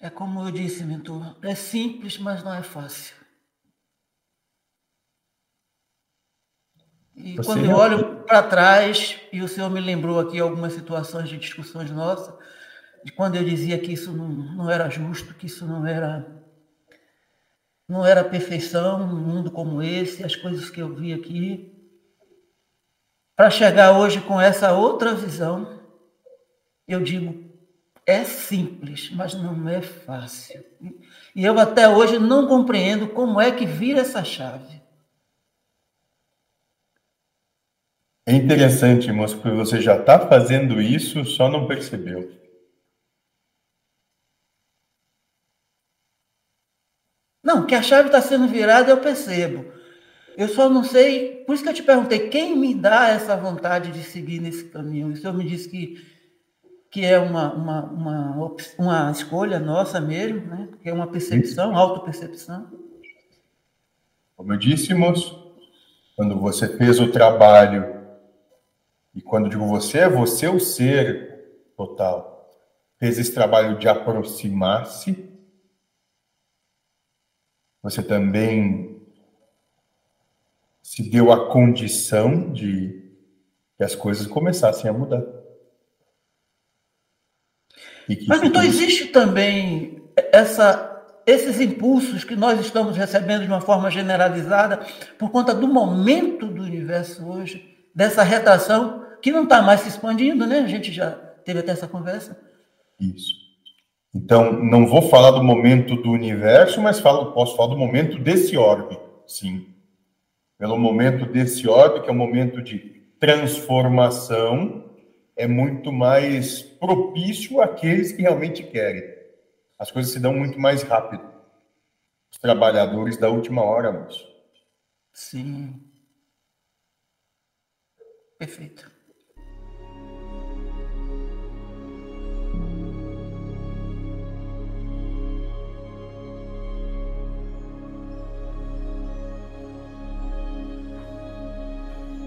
É como eu disse, mentor, é simples, mas não é fácil. E Você quando eu olho para trás, e o senhor me lembrou aqui algumas situações de discussões nossas, de quando eu dizia que isso não, não era justo, que isso não era não era perfeição num mundo como esse, as coisas que eu vi aqui. Para chegar hoje com essa outra visão, eu digo, é simples, mas não é fácil. E eu até hoje não compreendo como é que vira essa chave. É interessante, moço, porque você já está fazendo isso, só não percebeu. Não, que a chave está sendo virada, eu percebo. Eu só não sei, por isso que eu te perguntei, quem me dá essa vontade de seguir nesse caminho? O senhor me disse que que é uma, uma, uma, uma escolha nossa mesmo, né? que é uma percepção, autopercepção. Como eu disse, moço, quando você fez o trabalho, e quando digo você, é você o ser total, fez esse trabalho de aproximar-se, você também se deu a condição de que as coisas começassem a mudar. Mas então existe também essa, esses impulsos que nós estamos recebendo de uma forma generalizada por conta do momento do universo hoje, dessa retração que não está mais se expandindo, né? A gente já teve até essa conversa. Isso. Então, não vou falar do momento do universo, mas falo, posso falar do momento desse orbe, sim. Pelo momento desse orbe, que é um momento de transformação, é muito mais propício àqueles que realmente querem. As coisas se dão muito mais rápido. Os trabalhadores da última hora, moço. Sim. Perfeito.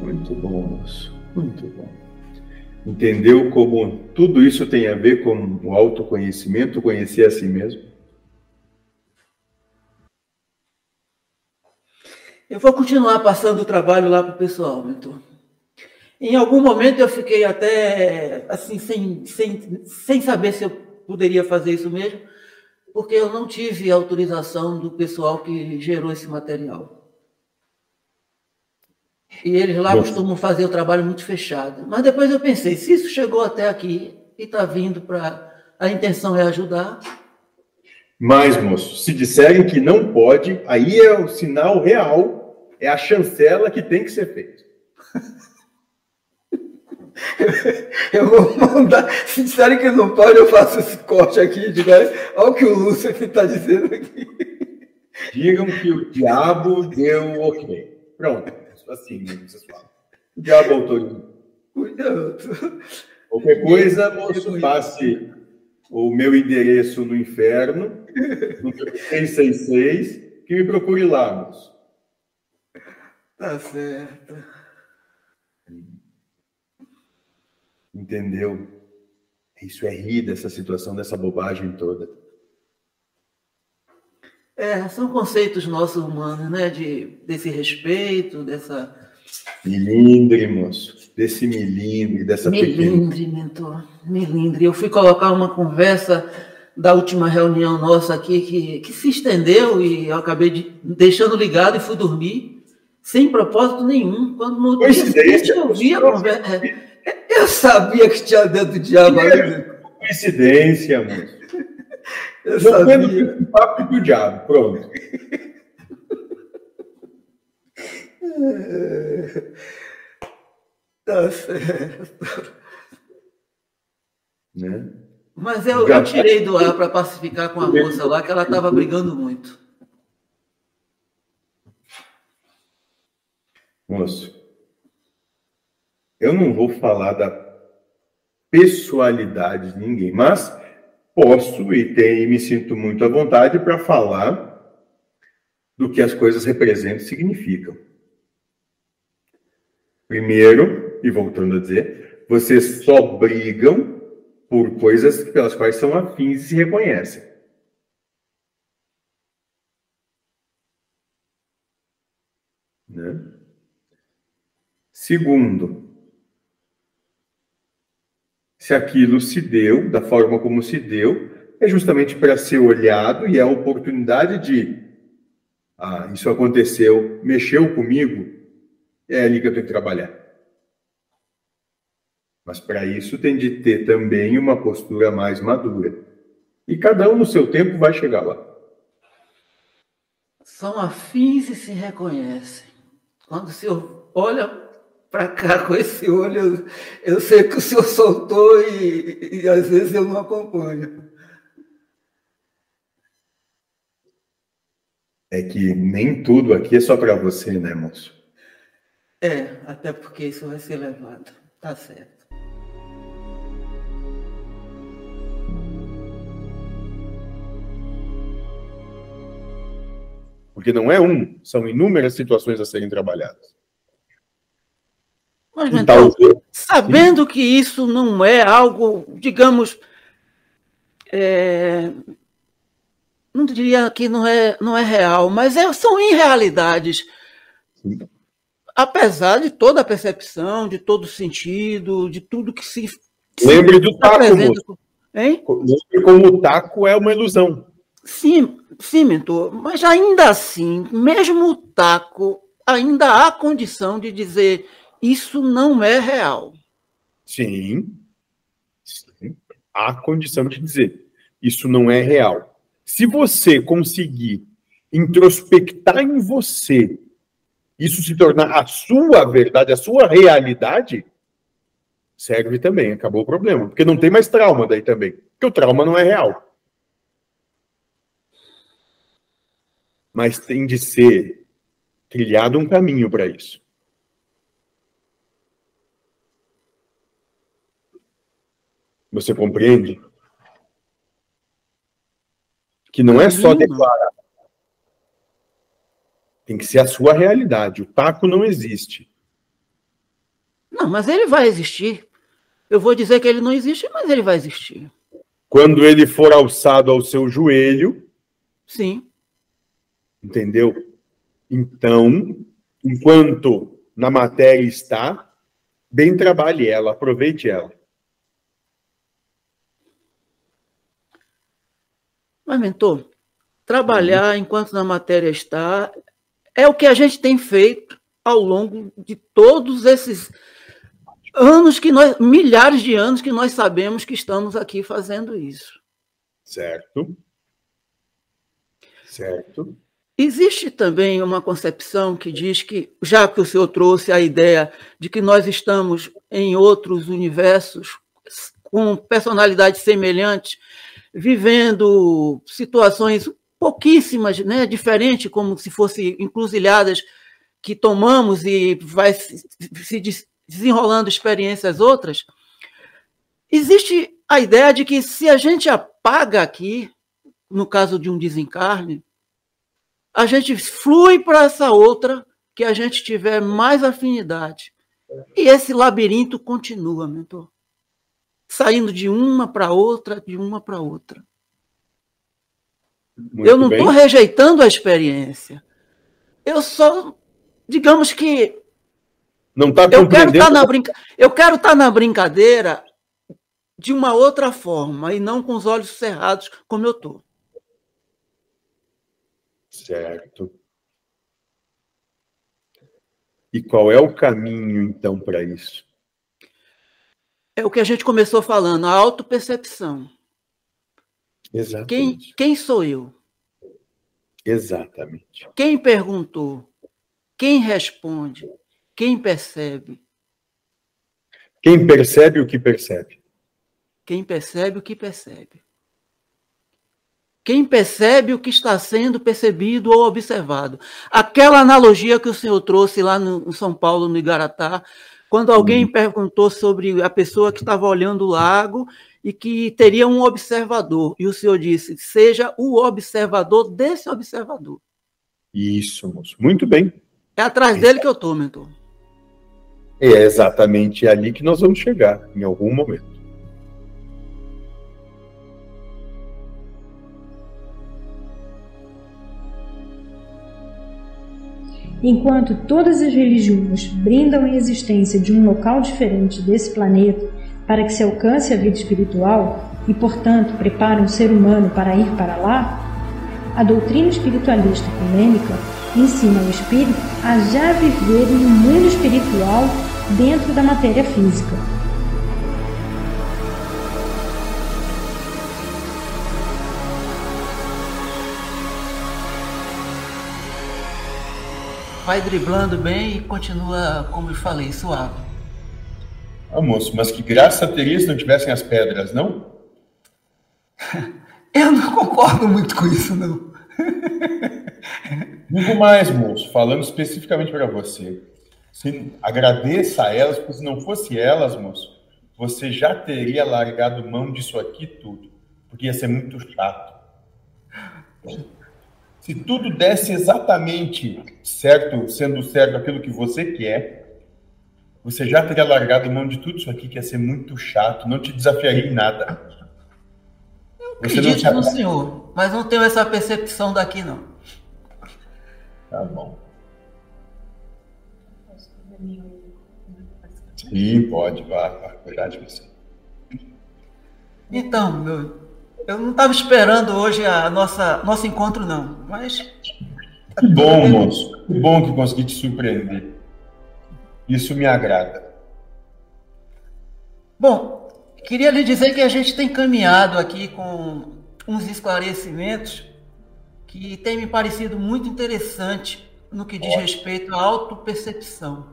Muito bom, moço. Muito bom. Entendeu como tudo isso tem a ver com o autoconhecimento, conhecer a si mesmo? Eu vou continuar passando o trabalho lá para o pessoal, mentor. Em algum momento eu fiquei até assim, sem, sem, sem saber se eu poderia fazer isso mesmo, porque eu não tive autorização do pessoal que gerou esse material. E eles lá Nossa. costumam fazer o trabalho muito fechado. Mas depois eu pensei, se isso chegou até aqui e está vindo para. A intenção é ajudar. Mas, moço, se disserem que não pode, aí é o sinal real, é a chancela que tem que ser feita. eu vou mandar. Se disserem que não pode, eu faço esse corte aqui. Digo, olha o que o Lúcio está dizendo aqui. Digam que o diabo deu ok. Pronto assim, vocês falam. O diabo autorizou. Cuidado. Qualquer coisa, moço, passe o meu endereço no inferno, no 666, que me procure lá, moço. Tá certo. Entendeu? Isso é rir dessa situação, dessa bobagem toda. É, são conceitos nossos humanos, né? De, desse respeito, dessa. Milindre, moço. Desse milindre, dessa Milindre, pequena... mentor. Milindre. Eu fui colocar uma conversa da última reunião nossa aqui que, que se estendeu e eu acabei de, deixando ligado e fui dormir sem propósito nenhum. Quando no dia seguinte eu vi a conversa. É, eu sabia que tinha dentro do diabo ali. Coincidência, moço. Eu sabia. o papo do diabo, pronto. Tá certo. Né? Mas eu, eu tirei do ar para pacificar com a moça lá, que ela estava brigando muito. Moço, eu não vou falar da pessoalidade de ninguém, mas posso e, tem, me sinto muito à vontade para falar do que as coisas representam e significam. Primeiro, e voltando a dizer, vocês só brigam por coisas pelas quais são afins e se reconhecem. Né? Segundo, se aquilo se deu da forma como se deu, é justamente para ser olhado e é a oportunidade de ah, isso aconteceu, mexeu comigo, é ali que eu tenho que trabalhar. Mas para isso tem de ter também uma postura mais madura. E cada um no seu tempo vai chegar lá. São afins e se reconhecem. Quando senhor olha para cá com esse olho, eu, eu, sei que o senhor soltou e, e às vezes eu não acompanho. É que nem tudo aqui é só para você, né, moço? É, até porque isso vai ser levado. Tá certo. Porque não é um, são inúmeras situações a serem trabalhadas. Mas, então, sabendo que isso não é algo, digamos, é, não diria que não é, não é real, mas é, são irrealidades. Sim. Apesar de toda a percepção, de todo o sentido, de tudo que se. Lembre do taco. Hein? Lembre como o taco é uma ilusão. Sim, sim, mentor, mas ainda assim, mesmo o taco, ainda há condição de dizer isso não é real. Sim, sim. há condição de dizer isso não é real. Se você conseguir introspectar em você, isso se tornar a sua verdade, a sua realidade, serve também, acabou o problema. Porque não tem mais trauma daí também. Porque o trauma não é real. Mas tem de ser trilhado um caminho para isso. Você compreende? que não é só declarar. Tem que ser a sua realidade. O taco não existe. Não, mas ele vai existir. Eu vou dizer que ele não existe, mas ele vai existir. Quando ele for alçado ao seu joelho. Sim. Entendeu? Então, enquanto na matéria está, bem trabalhe ela, aproveite ela. Mas, mentor, trabalhar enquanto na matéria está é o que a gente tem feito ao longo de todos esses anos que nós, milhares de anos que nós sabemos que estamos aqui fazendo isso. Certo. Certo. Existe também uma concepção que diz que, já que o senhor trouxe a ideia de que nós estamos em outros universos com personalidades semelhantes, vivendo situações pouquíssimas, né, diferentes, como se fossem encruzilhadas que tomamos e vai se desenrolando experiências outras, existe a ideia de que se a gente apaga aqui, no caso de um desencarne, a gente flui para essa outra que a gente tiver mais afinidade. E esse labirinto continua, mentor saindo de uma para outra, de uma para outra. Muito eu não estou rejeitando a experiência. Eu só, digamos que. Não está eu quero estar tá na brinca... Eu quero estar tá na brincadeira de uma outra forma e não com os olhos cerrados como eu estou. Certo. E qual é o caminho, então, para isso? É o que a gente começou falando, a autopercepção. Exatamente. Quem, quem sou eu? Exatamente. Quem perguntou? Quem responde? Quem percebe? Quem percebe o que percebe? Quem percebe o que percebe? Quem percebe o que está sendo percebido ou observado? Aquela analogia que o senhor trouxe lá no, em São Paulo, no Igaratá, quando alguém uhum. perguntou sobre a pessoa que estava olhando o lago e que teria um observador, e o senhor disse: seja o observador desse observador. Isso, moço. Muito bem. É atrás dele que eu estou, mentor. É exatamente ali que nós vamos chegar, em algum momento. Enquanto todas as religiões brindam a existência de um local diferente desse planeta para que se alcance a vida espiritual e, portanto, preparam o ser humano para ir para lá, a doutrina espiritualista ecumênica ensina o espírito a já viver em um mundo espiritual dentro da matéria física. Vai driblando bem e continua, como eu falei, suave. Ah, moço, mas que graça teria se não tivessem as pedras, não? eu não concordo muito com isso, não. Digo mais, moço, falando especificamente para você. Se, agradeça a elas, porque se não fosse elas, moço, você já teria largado mão disso aqui tudo, porque ia ser muito chato. Se tudo desse exatamente certo, sendo certo aquilo que você quer, você já teria largado mão de tudo isso aqui, que ia ser muito chato, não te desafiaria em nada. Eu você acredito no senhor, mas não tenho essa percepção daqui, não. Tá bom. Sim, pode, vá, vá, cuidar de você. Então, meu, eu não estava esperando hoje a nossa nosso encontro, não. Mas. Que bom, moço. Que bom que consegui te surpreender. Isso me agrada. Bom, queria lhe dizer que a gente tem caminhado aqui com uns esclarecimentos que tem me parecido muito interessante no que diz Ótimo. respeito à autopercepção.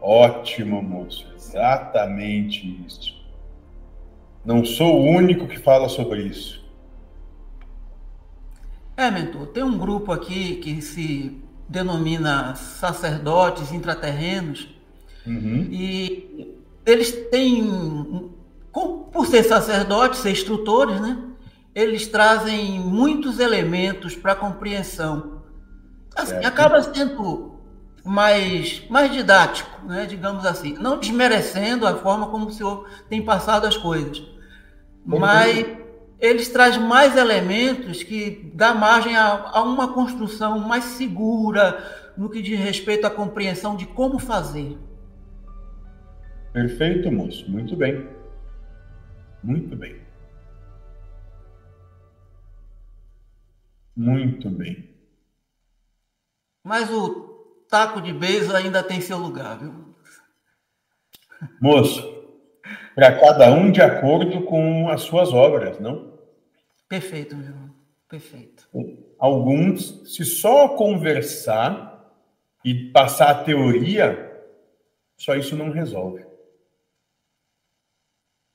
Ótimo, moço. Exatamente isso. Não sou o único que fala sobre isso. É, mentor, tem um grupo aqui que se denomina sacerdotes intraterrenos uhum. e eles têm, por ser sacerdotes, ser instrutores, né? Eles trazem muitos elementos para a compreensão. Assim, acaba sendo mais, mais didático, né? digamos assim. Não desmerecendo a forma como o senhor tem passado as coisas mas eles trazem mais elementos que dá margem a, a, uma construção mais segura no que diz respeito à compreensão de como fazer. Perfeito, moço. Muito bem. Muito bem. Muito bem. Mas o taco de beijo ainda tem seu lugar, viu? Moço, para cada um de acordo com as suas obras, não? Perfeito, meu irmão. Perfeito. Alguns, se só conversar e passar a teoria, só isso não resolve.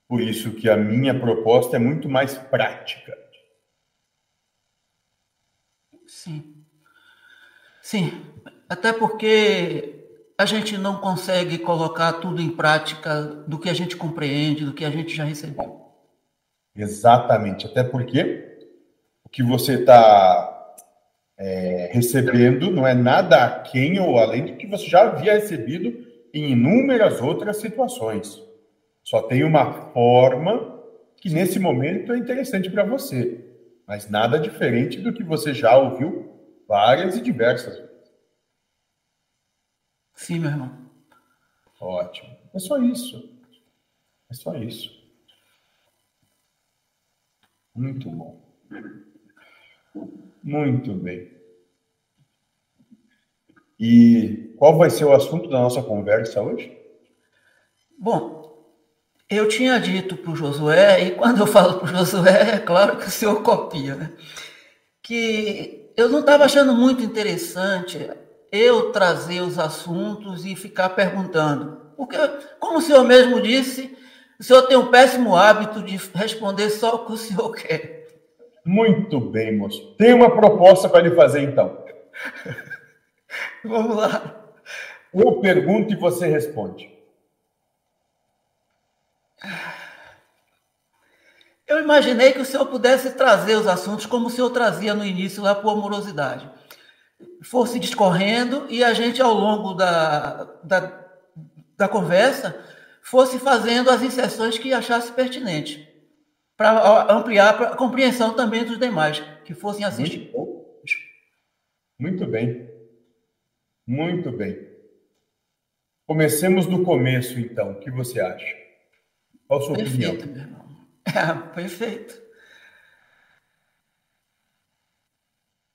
Por isso que a minha proposta é muito mais prática. Sim. Sim. Até porque a gente não consegue colocar tudo em prática do que a gente compreende, do que a gente já recebeu. Exatamente, até porque o que você está é, recebendo não é nada aquém ou além do que você já havia recebido em inúmeras outras situações. Só tem uma forma que nesse momento é interessante para você, mas nada diferente do que você já ouviu várias e diversas vezes. Sim, meu irmão. Ótimo. É só isso. É só isso. Muito bom. Muito bem. E qual vai ser o assunto da nossa conversa hoje? Bom, eu tinha dito para o Josué, e quando eu falo para o Josué, é claro que o senhor copia, né? que eu não estava achando muito interessante eu trazer os assuntos e ficar perguntando. Porque, como o senhor mesmo disse, o senhor tem um péssimo hábito de responder só o que o senhor quer. Muito bem, moço. Tem uma proposta para lhe fazer, então. Vamos lá. Eu pergunto e você responde. Eu imaginei que o senhor pudesse trazer os assuntos como o senhor trazia no início lá por amorosidade fosse discorrendo e a gente, ao longo da, da, da conversa, fosse fazendo as inserções que achasse pertinente, para ampliar a compreensão também dos demais que fossem assistir. Muito, Muito bem. Muito bem. Comecemos do começo, então. O que você acha? Qual a sua perfeito, opinião? Meu irmão. É, perfeito.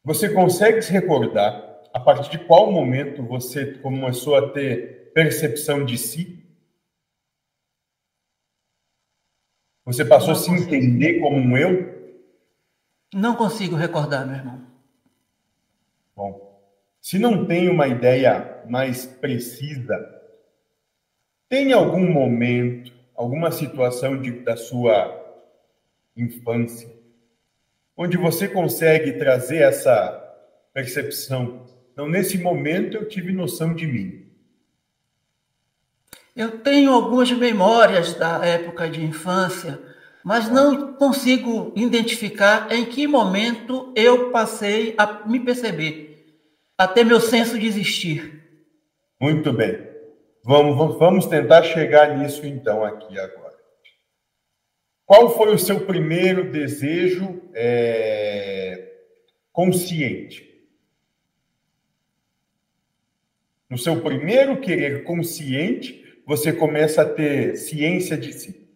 Você consegue se recordar a partir de qual momento você começou a ter percepção de si? Você passou a se entender como um eu? Não consigo recordar, meu irmão. Bom, se não tem uma ideia mais precisa, tem algum momento, alguma situação de, da sua infância, onde você consegue trazer essa percepção? Então, nesse momento, eu tive noção de mim. Eu tenho algumas memórias da época de infância, mas não consigo identificar em que momento eu passei a me perceber, até meu senso de existir. Muito bem. Vamos, vamos tentar chegar nisso então aqui agora. Qual foi o seu primeiro desejo é, consciente? No seu primeiro querer consciente, você começa a ter ciência de si.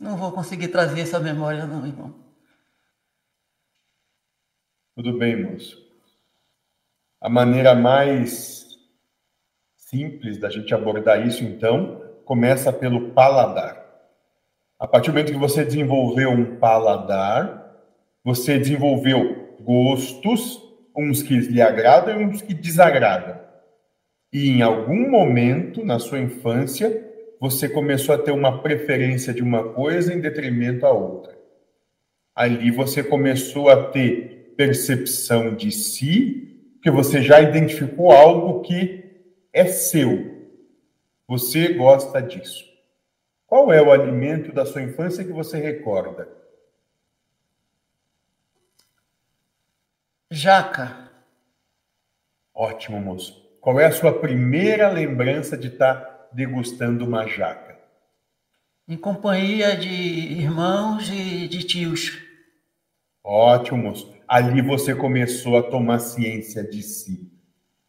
Não vou conseguir trazer essa memória, não, irmão. Tudo bem, moço. A maneira mais simples da gente abordar isso, então, começa pelo paladar. A partir do momento que você desenvolveu um paladar, você desenvolveu gostos uns que lhe agradam e uns que desagradam. E em algum momento na sua infância, você começou a ter uma preferência de uma coisa em detrimento à outra. Ali você começou a ter percepção de si, que você já identificou algo que é seu. Você gosta disso. Qual é o alimento da sua infância que você recorda? Jaca. Ótimo, moço. Qual é a sua primeira lembrança de estar tá degustando uma jaca? Em companhia de irmãos e de tios. Ótimo, moço. Ali você começou a tomar ciência de si.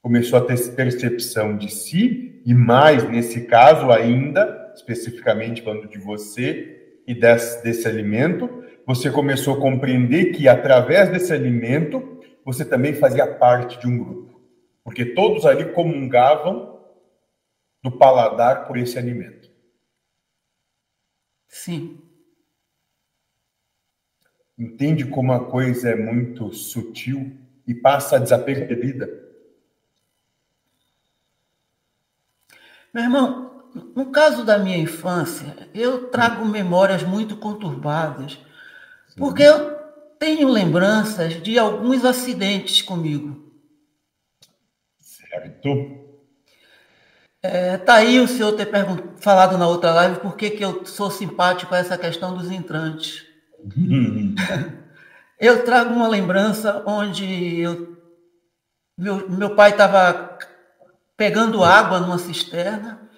Começou a ter percepção de si e mais, nesse caso ainda, especificamente falando de você e desse, desse alimento, você começou a compreender que através desse alimento você também fazia parte de um grupo, porque todos ali comungavam do paladar por esse alimento. Sim. Entende como a coisa é muito sutil e passa desapercebida? Meu irmão, no caso da minha infância, eu trago memórias muito conturbadas, porque eu tenho lembranças de alguns acidentes comigo. Certo. É, tá aí o senhor ter falado na outra live por que, que eu sou simpático a essa questão dos entrantes. eu trago uma lembrança onde eu, meu, meu pai estava pegando água numa cisterna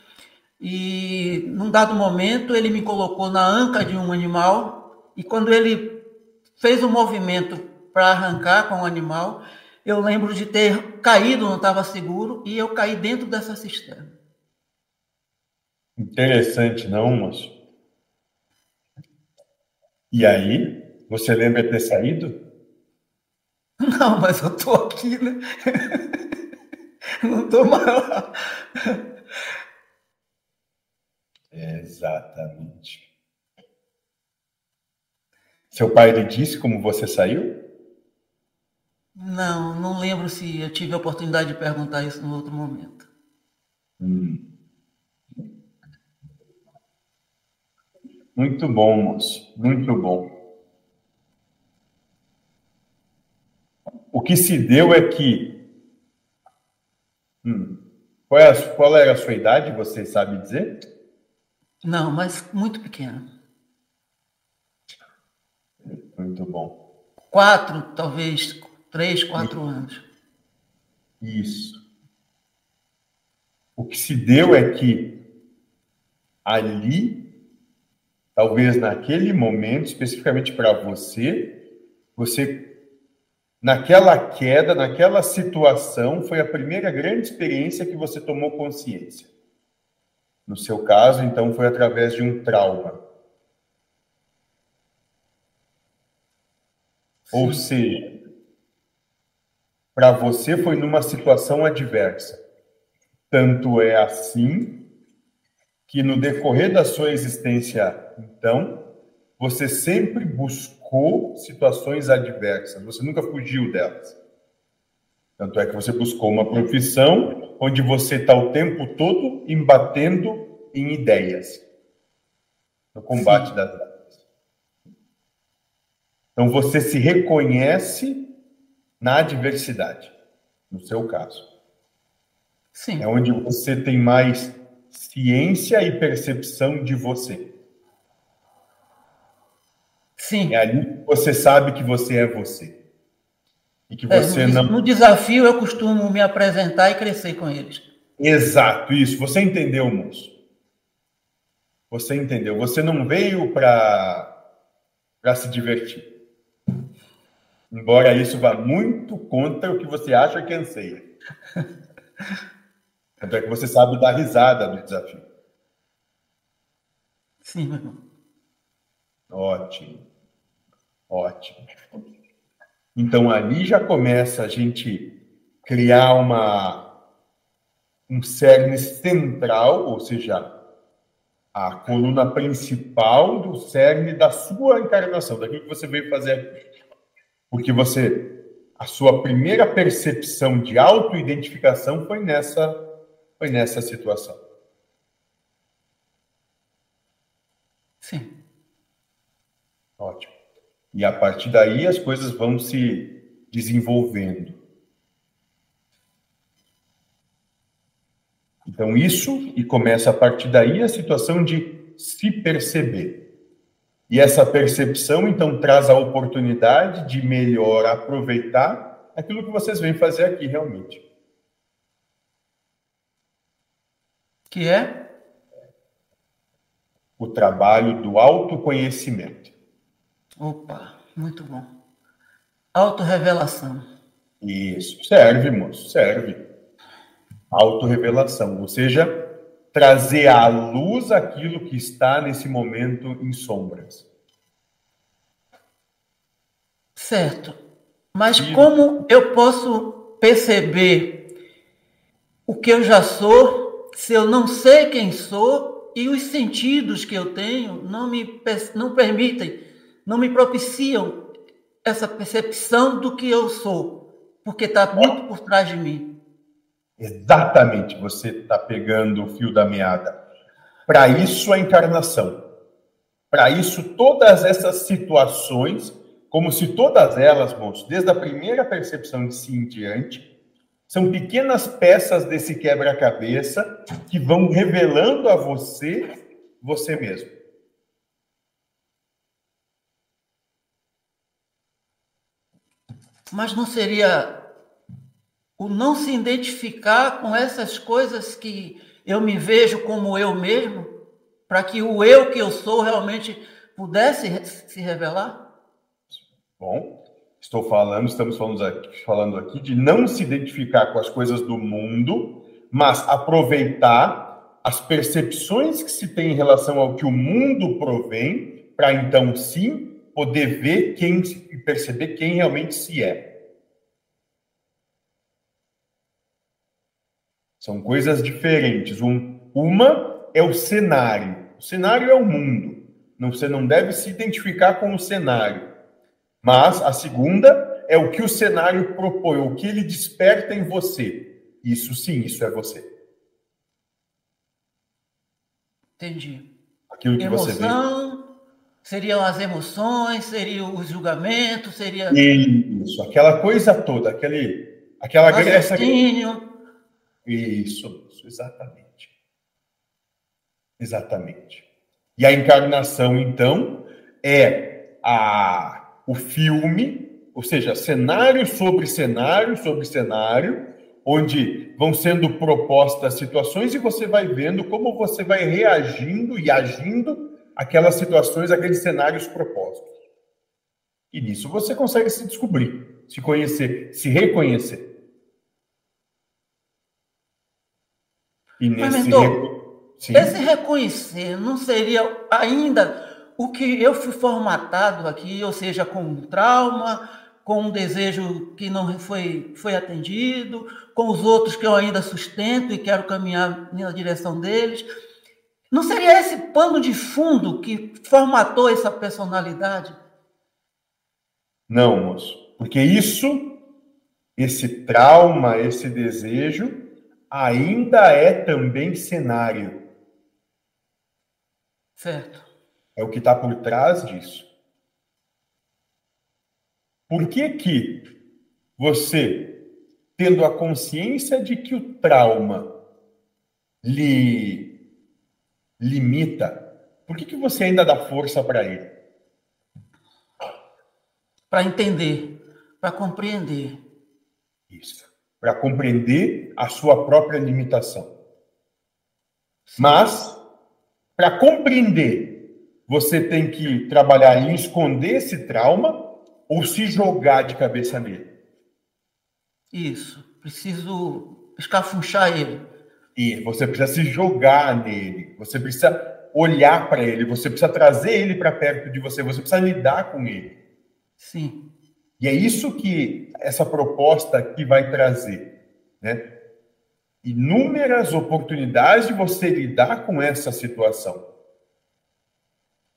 e, num dado momento, ele me colocou na anca de um animal e, quando ele fez um movimento para arrancar com o animal. Eu lembro de ter caído, não estava seguro, e eu caí dentro dessa cisterna. Interessante, não, moço? E aí, você lembra de ter saído? Não, mas eu tô aqui, né? Não tô mais lá. Exatamente. Seu pai lhe disse como você saiu? Não, não lembro se eu tive a oportunidade de perguntar isso no outro momento. Hum. Muito bom, moço. Muito bom. O que se deu é que. Hum. Qual, é a, qual era a sua idade, você sabe dizer? Não, mas muito pequena. Muito bom. Quatro, talvez, três, quatro Isso. anos. Isso. O que se deu é que ali, talvez naquele momento, especificamente para você, Você, naquela queda, naquela situação, foi a primeira grande experiência que você tomou consciência. No seu caso, então, foi através de um trauma. Sim. Ou seja, para você foi numa situação adversa. Tanto é assim que no decorrer da sua existência, então, você sempre buscou situações adversas, você nunca fugiu delas. Tanto é que você buscou uma profissão onde você está o tempo todo embatendo em ideias, no combate Sim. das ideias. Então você se reconhece na adversidade, no seu caso. Sim. É onde você tem mais ciência e percepção de você. Sim. Ali que você sabe que você é você. E que você é, no, não. No desafio, eu costumo me apresentar e crescer com eles. Exato, isso. Você entendeu, moço. Você entendeu. Você não veio para se divertir. Embora isso vá muito contra o que você acha que anseia. Tanto é que você sabe dar risada do desafio. Sim, meu irmão. Ótimo. Ótimo. Então ali já começa a gente criar uma um cerne central, ou seja, a coluna principal do cerne da sua encarnação, daquilo que você veio fazer aqui. Porque você a sua primeira percepção de autoidentificação foi nessa foi nessa situação. Sim. Ótimo. E a partir daí as coisas vão se desenvolvendo. Então, isso, e começa a partir daí a situação de se perceber. E essa percepção, então, traz a oportunidade de melhor aproveitar aquilo que vocês vêm fazer aqui realmente. Que é? O trabalho do autoconhecimento. Opa, muito bom. Autorrevelação. Isso, serve, moço, serve. Autorrevelação, ou seja, trazer à luz aquilo que está nesse momento em sombras. Certo. Mas como eu posso perceber o que eu já sou se eu não sei quem sou e os sentidos que eu tenho não me não permitem, não me propiciam essa percepção do que eu sou, porque está muito por trás de mim. Exatamente, você está pegando o fio da meada. Para isso a encarnação. Para isso todas essas situações, como se todas elas, moço, desde a primeira percepção de si em diante, são pequenas peças desse quebra-cabeça que vão revelando a você você mesmo. Mas não seria o não se identificar com essas coisas que eu me vejo como eu mesmo, para que o eu que eu sou realmente pudesse se revelar? Bom, Estou falando, estamos falando aqui, falando aqui de não se identificar com as coisas do mundo, mas aproveitar as percepções que se tem em relação ao que o mundo provém, para então sim poder ver quem e perceber quem realmente se é. São coisas diferentes. Um, uma é o cenário. O cenário é o mundo. Não, você não deve se identificar com o cenário. Mas a segunda é o que o cenário propõe, o que ele desperta em você. Isso sim, isso é você. Entendi. Aquilo que Emoção, você vê. Seriam as emoções, seriam os julgamentos, seria Isso, aquela coisa toda, aquele aquela essa Isso, isso exatamente. Exatamente. E a encarnação então é a o filme, ou seja, cenário sobre cenário sobre cenário, onde vão sendo propostas situações e você vai vendo como você vai reagindo e agindo aquelas situações, aqueles cenários propostos. E nisso você consegue se descobrir, se conhecer, se reconhecer. E nesse mentor, esse reconhecer não seria ainda o que eu fui formatado aqui, ou seja, com um trauma, com um desejo que não foi, foi atendido, com os outros que eu ainda sustento e quero caminhar na direção deles. Não seria esse pano de fundo que formatou essa personalidade? Não, moço. Porque isso, esse trauma, esse desejo, ainda é também cenário. Certo. É o que está por trás disso. Por que que você, tendo a consciência de que o trauma lhe limita, por que que você ainda dá força para ele? Para entender, para compreender. Isso. Para compreender a sua própria limitação. Mas, para compreender, você tem que trabalhar em esconder esse trauma ou se jogar de cabeça nele. Isso. Preciso escafunchar ele. E você precisa se jogar nele. Você precisa olhar para ele. Você precisa trazer ele para perto de você. Você precisa lidar com ele. Sim. E é isso que essa proposta aqui vai trazer, né? Inúmeras oportunidades de você lidar com essa situação.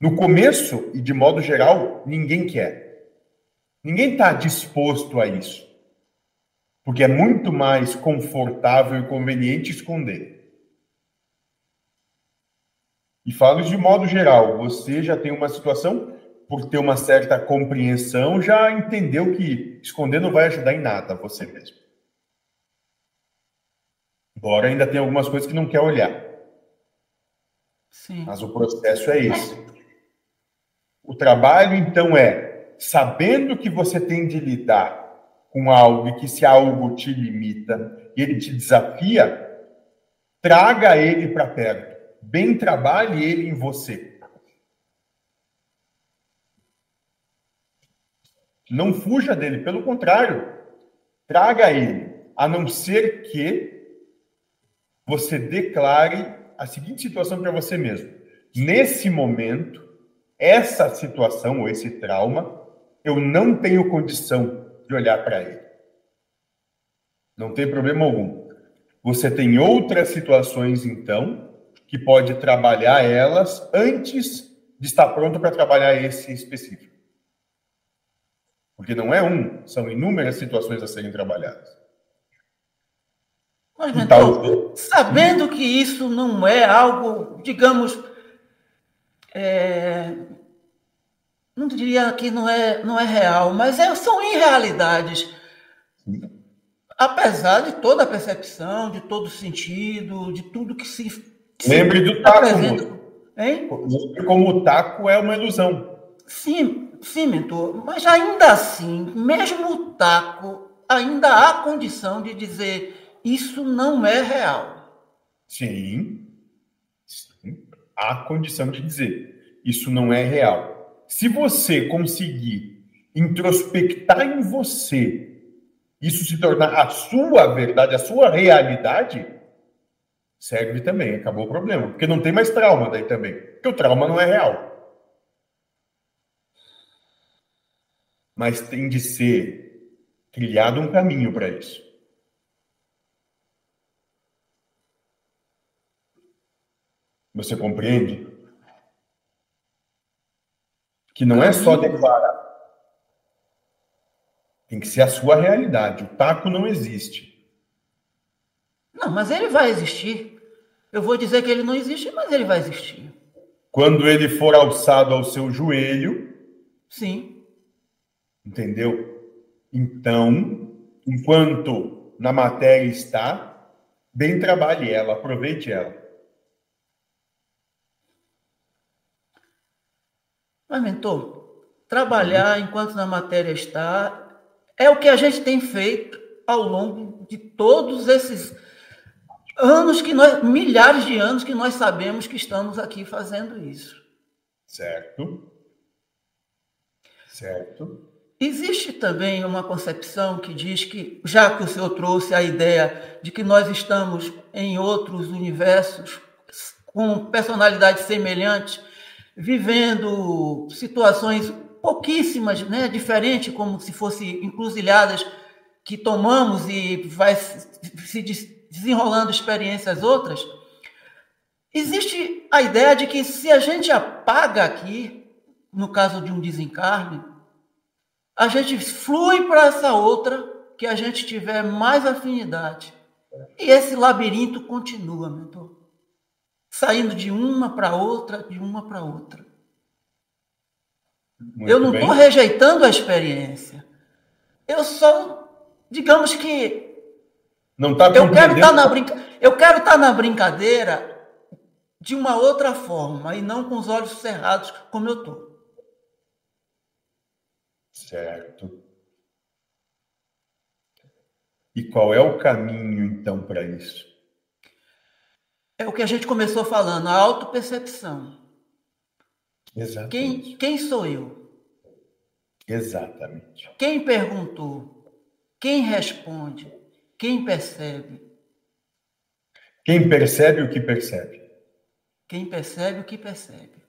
No começo e de modo geral, ninguém quer. Ninguém está disposto a isso. Porque é muito mais confortável e conveniente esconder. E falo de modo geral, você já tem uma situação, por ter uma certa compreensão, já entendeu que esconder não vai ajudar em nada você mesmo. Embora ainda tenha algumas coisas que não quer olhar. Sim. Mas o processo é esse. O trabalho, então, é sabendo que você tem de lidar com algo e que esse algo te limita e ele te desafia, traga ele para perto. Bem trabalhe ele em você. Não fuja dele, pelo contrário, traga ele, a não ser que você declare a seguinte situação para você mesmo. Nesse momento, essa situação ou esse trauma eu não tenho condição de olhar para ele. Não tem problema algum. Você tem outras situações, então, que pode trabalhar elas antes de estar pronto para trabalhar esse específico. Porque não é um, são inúmeras situações a serem trabalhadas. Mas, então, sabendo que isso não é algo, digamos, é, não diria que não é, não é real, mas é, são irrealidades. Apesar de toda a percepção, de todo o sentido, de tudo que se. Lembre do taco. Hein? Como o taco é uma ilusão. Sim, sim, mentor. Mas ainda assim, mesmo o taco, ainda há condição de dizer isso não é real. Sim. sim. Há condição de dizer isso não é real. Se você conseguir introspectar em você, isso se tornar a sua verdade, a sua realidade, serve também, acabou o problema. Porque não tem mais trauma daí também. Porque o trauma não é real. Mas tem de ser criado um caminho para isso. Você compreende? Que não é só declarar. Tem que ser a sua realidade. O taco não existe. Não, mas ele vai existir. Eu vou dizer que ele não existe, mas ele vai existir. Quando ele for alçado ao seu joelho. Sim. Entendeu? Então, enquanto na matéria está, bem trabalhe ela, aproveite ela. Mas, mentor, trabalhar enquanto na matéria está é o que a gente tem feito ao longo de todos esses anos que nós, milhares de anos que nós sabemos que estamos aqui fazendo isso. Certo. Certo. Existe também uma concepção que diz que, já que o senhor trouxe a ideia de que nós estamos em outros universos com personalidades semelhantes, vivendo situações pouquíssimas, né, diferentes, como se fossem encruzilhadas que tomamos e vai se desenrolando experiências outras, existe a ideia de que se a gente apaga aqui, no caso de um desencarne, a gente flui para essa outra que a gente tiver mais afinidade. E esse labirinto continua, mentor. Saindo de uma para outra, de uma para outra. Muito eu não estou rejeitando a experiência. Eu só, digamos que. Não está eu quero estar tá na brinca... Eu quero estar tá na brincadeira de uma outra forma e não com os olhos cerrados como eu estou. Certo. E qual é o caminho, então, para isso? É o que a gente começou falando, a autopercepção. Exatamente. Quem, quem sou eu? Exatamente. Quem perguntou? Quem responde? Quem percebe? Quem percebe o que percebe? Quem percebe o que percebe.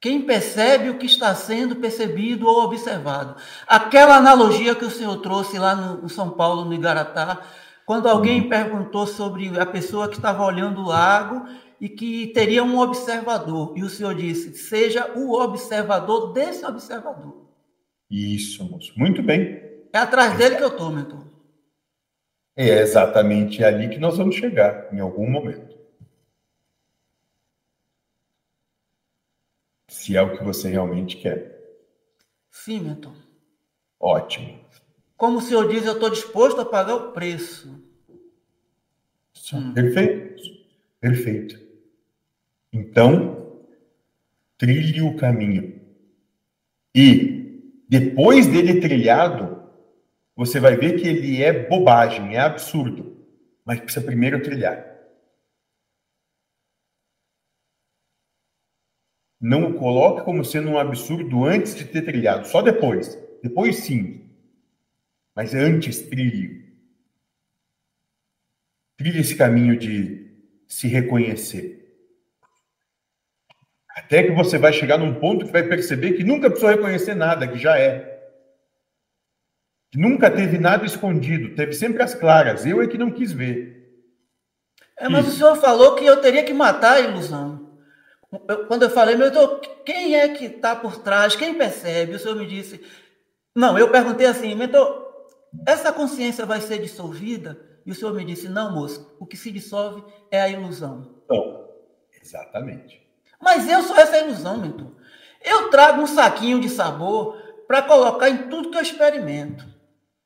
Quem percebe o que está sendo percebido ou observado. Aquela analogia que o senhor trouxe lá no, São Paulo, no Igaratá, quando alguém perguntou sobre a pessoa que estava olhando o lago e que teria um observador. E o senhor disse: seja o observador desse observador. Isso, moço. Muito bem. É atrás dele que eu estou, mentor. É exatamente ali que nós vamos chegar, em algum momento. Se é o que você realmente quer. Sim, mentor. Ótimo. Como o senhor diz, eu estou disposto a pagar o preço. Perfeito. Perfeito. Então, trilhe o caminho. E depois dele trilhado, você vai ver que ele é bobagem, é absurdo. Mas precisa primeiro trilhar. Não o coloque como sendo um absurdo antes de ter trilhado, só depois. Depois sim. Mas antes trilhe. Trilhe esse caminho de se reconhecer. Até que você vai chegar num ponto que vai perceber que nunca precisou reconhecer nada, que já é. Que nunca teve nada escondido, teve sempre as claras. Eu é que não quis ver. É, mas Isso. o senhor falou que eu teria que matar a ilusão. Eu, quando eu falei, meu Deus, quem é que está por trás? Quem percebe? O senhor me disse. Não, eu perguntei assim, mentor, essa consciência vai ser dissolvida? E o senhor me disse, não, moço, o que se dissolve é a ilusão. Então, exatamente. Mas eu sou essa ilusão, mentor. Eu trago um saquinho de sabor para colocar em tudo que eu experimento.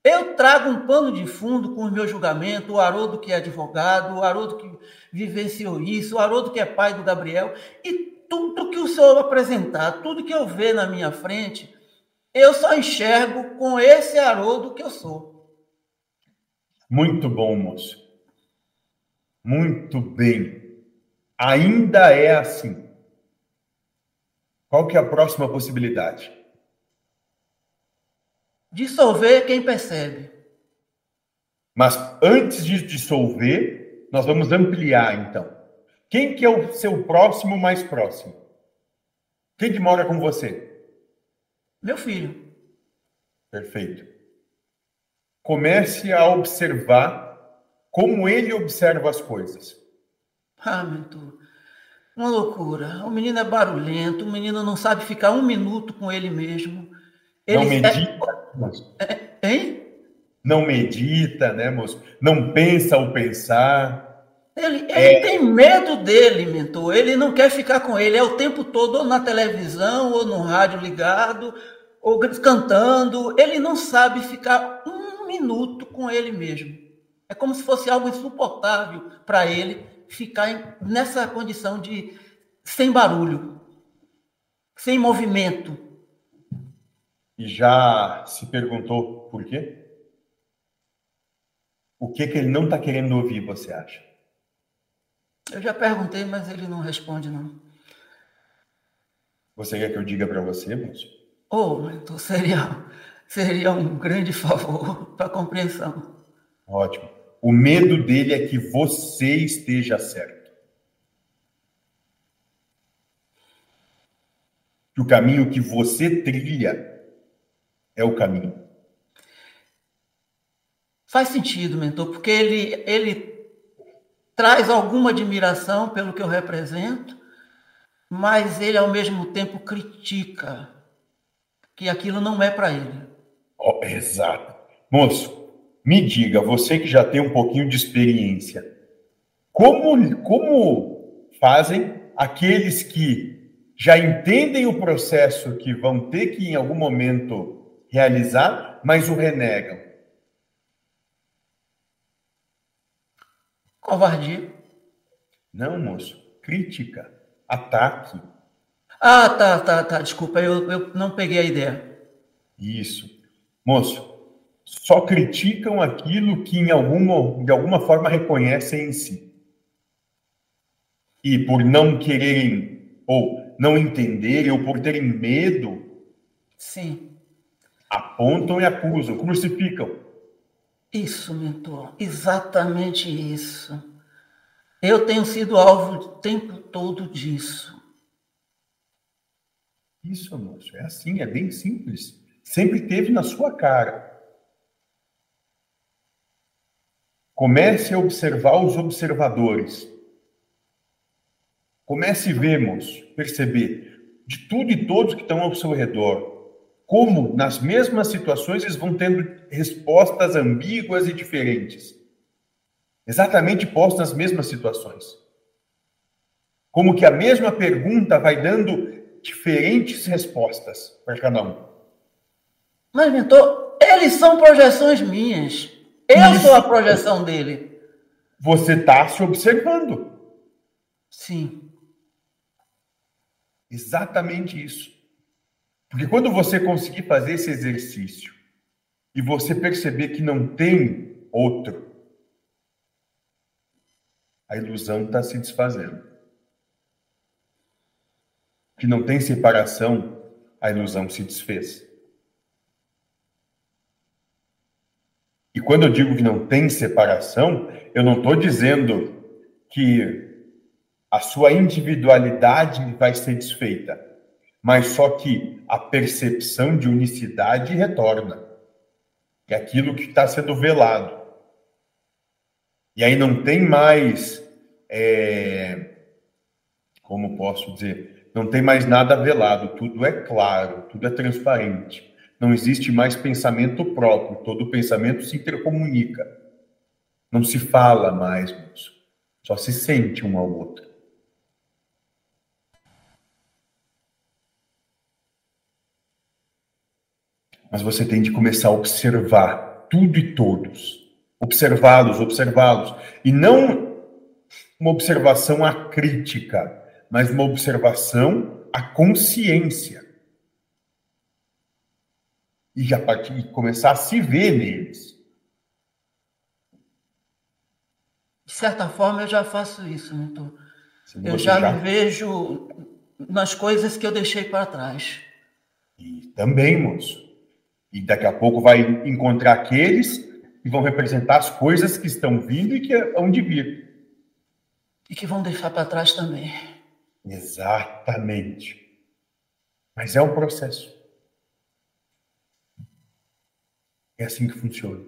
Eu trago um pano de fundo com o meu julgamento, o Haroldo que é advogado, o Haroldo que vivenciou isso, o Haroldo que é pai do Gabriel, e tudo que o senhor apresentar, tudo que eu ver na minha frente, eu só enxergo com esse Haroldo que eu sou. Muito bom, moço. Muito bem. Ainda é assim. Qual que é a próxima possibilidade? Dissolver quem percebe. Mas antes de dissolver, nós vamos ampliar então. Quem que é o seu próximo mais próximo? Quem que mora com você? Meu filho. Perfeito. Comece a observar como ele observa as coisas. Ah, mentor. Uma loucura. O menino é barulhento, o menino não sabe ficar um minuto com ele mesmo. Ele não medita, é... É... Hein? Não medita, né, moço? Não pensa o pensar. Ele, ele é... tem medo dele, mentor. Ele não quer ficar com ele. É o tempo todo ou na televisão, ou no rádio ligado, ou cantando. Ele não sabe ficar um minuto com ele mesmo. É como se fosse algo insuportável para ele ficar nessa condição de sem barulho, sem movimento. E já se perguntou por quê? O que que ele não está querendo ouvir, você acha? Eu já perguntei, mas ele não responde, não. Você quer que eu diga para você, moço? Oh, então seria, seria um grande favor para a compreensão. Ótimo. O medo dele é que você esteja certo. Que o caminho que você trilha é o caminho. Faz sentido, mentor, porque ele, ele traz alguma admiração pelo que eu represento, mas ele ao mesmo tempo critica que aquilo não é para ele. Oh, exato. Moço, me diga, você que já tem um pouquinho de experiência, como, como fazem aqueles que já entendem o processo que vão ter que em algum momento realizar, mas o renegam? Covardia. Não, moço. Crítica. Ataque. Ah, tá, tá, tá. Desculpa, eu, eu não peguei a ideia. Isso. Moço, só criticam aquilo que em alguma, de alguma forma reconhecem em si. E por não quererem ou não entenderem ou por terem medo, sim, apontam e acusam, crucificam. Isso, mentor, exatamente isso. Eu tenho sido alvo o tempo todo disso. Isso, moço, é assim, é bem simples. Sempre teve na sua cara. Comece a observar os observadores. Comece a ver, moço, perceber de tudo e todos que estão ao seu redor como nas mesmas situações eles vão tendo respostas ambíguas e diferentes. Exatamente postas nas mesmas situações. Como que a mesma pergunta vai dando diferentes respostas para cada um. Mas, mentor, eles são projeções minhas. Eu Isso. sou a projeção dele. Você está se observando. Sim. Exatamente isso. Porque quando você conseguir fazer esse exercício e você perceber que não tem outro, a ilusão está se desfazendo. Que não tem separação, a ilusão se desfez. E quando eu digo que não tem separação, eu não estou dizendo que a sua individualidade vai ser desfeita mas só que a percepção de unicidade retorna. É aquilo que está sendo velado. E aí não tem mais, é, como posso dizer, não tem mais nada velado, tudo é claro, tudo é transparente. Não existe mais pensamento próprio, todo pensamento se intercomunica. Não se fala mais. Só se sente um ao outro. Mas você tem de começar a observar tudo e todos. Observá-los, observá-los. E não uma observação acrítica, mas uma observação à consciência. E a partir de começar a se ver neles. De certa forma, eu já faço isso, Mentor. Eu já, já me vejo nas coisas que eu deixei para trás. E também, moço. E daqui a pouco vai encontrar aqueles que vão representar as coisas que estão vindo e que hão de vir. E que vão deixar para trás também. Exatamente. Mas é um processo. É assim que funciona.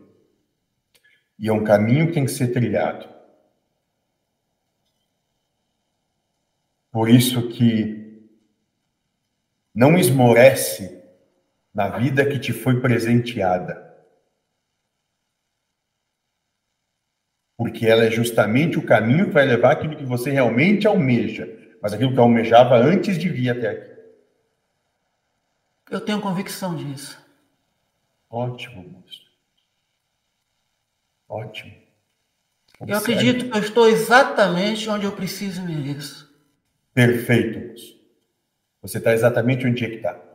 E é um caminho que tem que ser trilhado. Por isso que não esmorece na vida que te foi presenteada. Porque ela é justamente o caminho que vai levar aquilo que você realmente almeja, mas aquilo que almejava antes de vir até aqui. Eu tenho convicção disso. Ótimo, moço. Ótimo. Observe. Eu acredito que eu estou exatamente onde eu preciso e mereço. Perfeito, moço. Você está exatamente onde é que está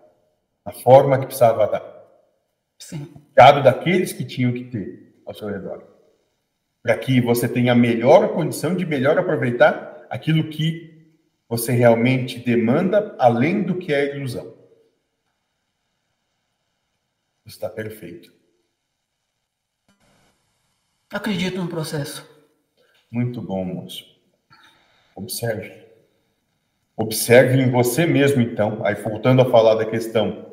na forma que precisava dar. Sim. Cuidado daqueles que tinham que ter ao seu redor. Para que você tenha a melhor condição de melhor aproveitar aquilo que você realmente demanda, além do que é ilusão. Está perfeito. Acredito no processo. Muito bom, moço. Observe. Observe em você mesmo, então. Aí, voltando a falar da questão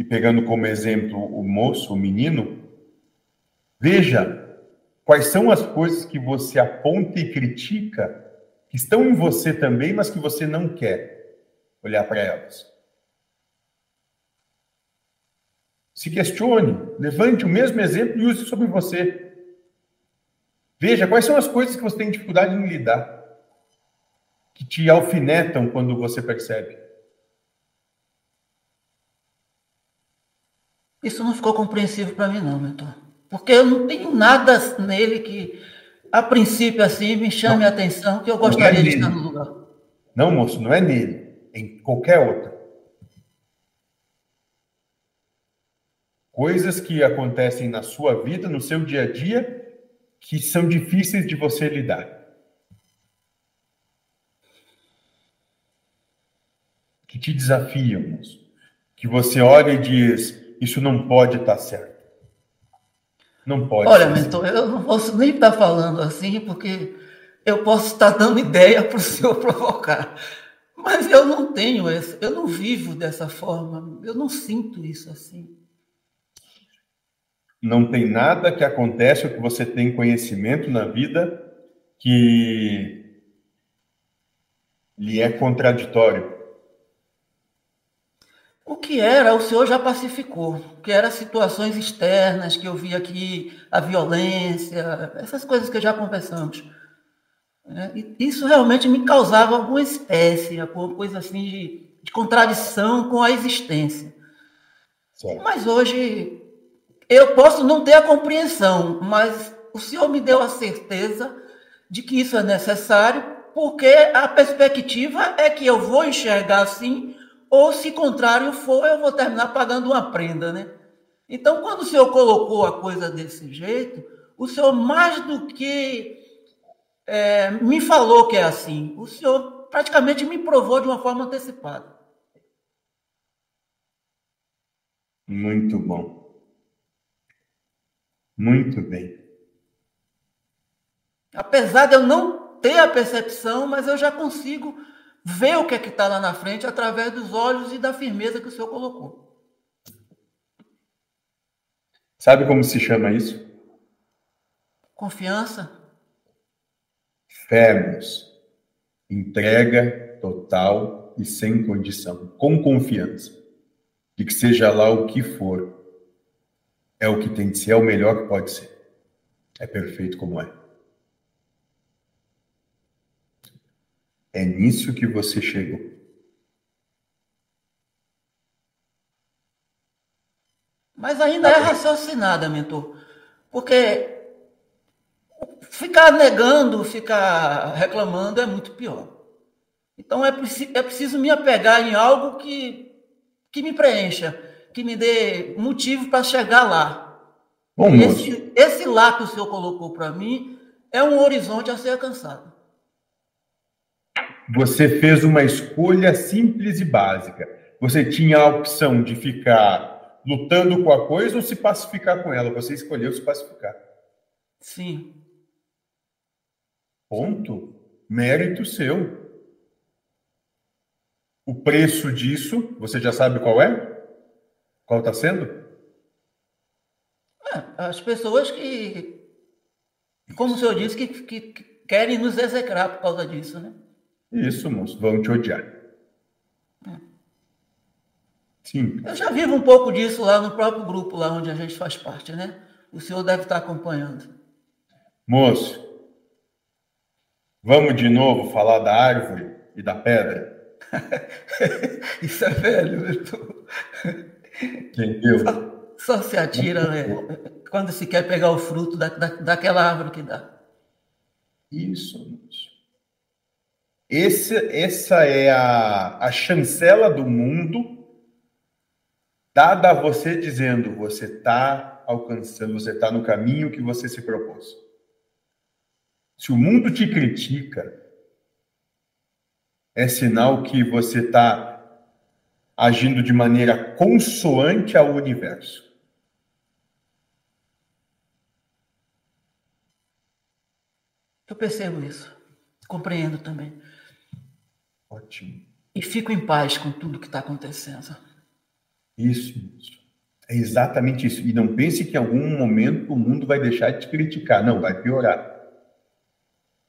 e pegando como exemplo o moço, o menino, veja quais são as coisas que você aponta e critica que estão em você também, mas que você não quer olhar para elas. Se questione, levante o mesmo exemplo e use sobre você. Veja quais são as coisas que você tem dificuldade em lidar, que te alfinetam quando você percebe. Isso não ficou compreensível para mim, não, mentor. Porque eu não tenho nada nele que, a princípio, assim, me chame não, a atenção, que eu gostaria é de estar no lugar. Não, moço, não é nele. Em qualquer outro. coisas que acontecem na sua vida, no seu dia a dia, que são difíceis de você lidar. Que te desafiam, que você olha e diz: Isso não pode estar certo. Não pode. Olha, mentor, eu não posso nem estar falando assim, porque eu posso estar dando ideia para o senhor provocar. Mas eu não tenho isso, eu não vivo dessa forma, eu não sinto isso assim. Não tem nada que acontece ou que você tem conhecimento na vida que lhe é contraditório. O que era, o senhor já pacificou, que eram situações externas que eu vi aqui, a violência, essas coisas que já conversamos. É, e isso realmente me causava alguma espécie, alguma coisa assim de, de contradição com a existência. Certo. Mas hoje eu posso não ter a compreensão, mas o Senhor me deu a certeza de que isso é necessário, porque a perspectiva é que eu vou enxergar assim, ou se contrário for, eu vou terminar pagando uma prenda, né? Então, quando o Senhor colocou a coisa desse jeito, o Senhor, mais do que é, me falou que é assim, o Senhor praticamente me provou de uma forma antecipada. Muito bom. Muito bem. Apesar de eu não ter a percepção, mas eu já consigo ver o que é que está lá na frente através dos olhos e da firmeza que o Senhor colocou. Sabe como se chama isso? Confiança. Fermos. Entrega total e sem condição, com confiança, de que seja lá o que for, é o que tem de ser, é o melhor que pode ser. É perfeito como é. É nisso que você chegou. Mas ainda é raciocinada, mentor. Porque ficar negando, ficar reclamando é muito pior. Então é, preci é preciso me apegar em algo que, que me preencha que me dê motivo para chegar lá. Bom, esse, esse lá que o senhor colocou para mim é um horizonte a ser alcançado. Você fez uma escolha simples e básica. Você tinha a opção de ficar lutando com a coisa ou se pacificar com ela. Você escolheu se pacificar. Sim. Ponto. Mérito seu. O preço disso, você já sabe qual é? Qual está sendo? É, as pessoas que, como o senhor disse, que, que, que, querem nos execrar por causa disso, né? Isso, moço, vão te odiar. É. Sim. Eu já vivo um pouco disso lá no próprio grupo, lá onde a gente faz parte, né? O senhor deve estar acompanhando. Moço, vamos de novo falar da árvore e da pedra? Isso é velho, Vitor. Entendeu? Só, só se atira né? quando se quer pegar o fruto da, da, daquela árvore que dá. Isso. Esse, essa é a, a chancela do mundo dada a você dizendo você está alcançando, você está no caminho que você se propôs. Se o mundo te critica, é sinal que você está agindo de maneira consoante ao universo. Eu percebo isso. Compreendo também. Ótimo. E fico em paz com tudo que está acontecendo. Isso, isso. É exatamente isso. E não pense que em algum momento o mundo vai deixar de te criticar. Não, vai piorar.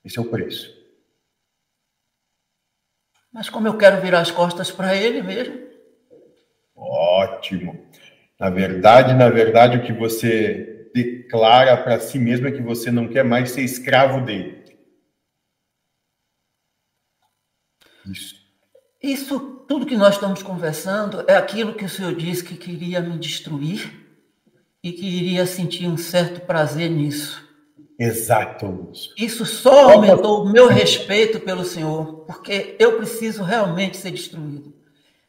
Esse é o preço. Mas como eu quero virar as costas para ele mesmo? Ótimo. Na verdade, na verdade, o que você declara para si mesmo é que você não quer mais ser escravo dele. Isso. Isso, tudo que nós estamos conversando, é aquilo que o Senhor disse que queria me destruir e que iria sentir um certo prazer nisso. Exato. Isso só aumentou o meu respeito pelo Senhor, porque eu preciso realmente ser destruído.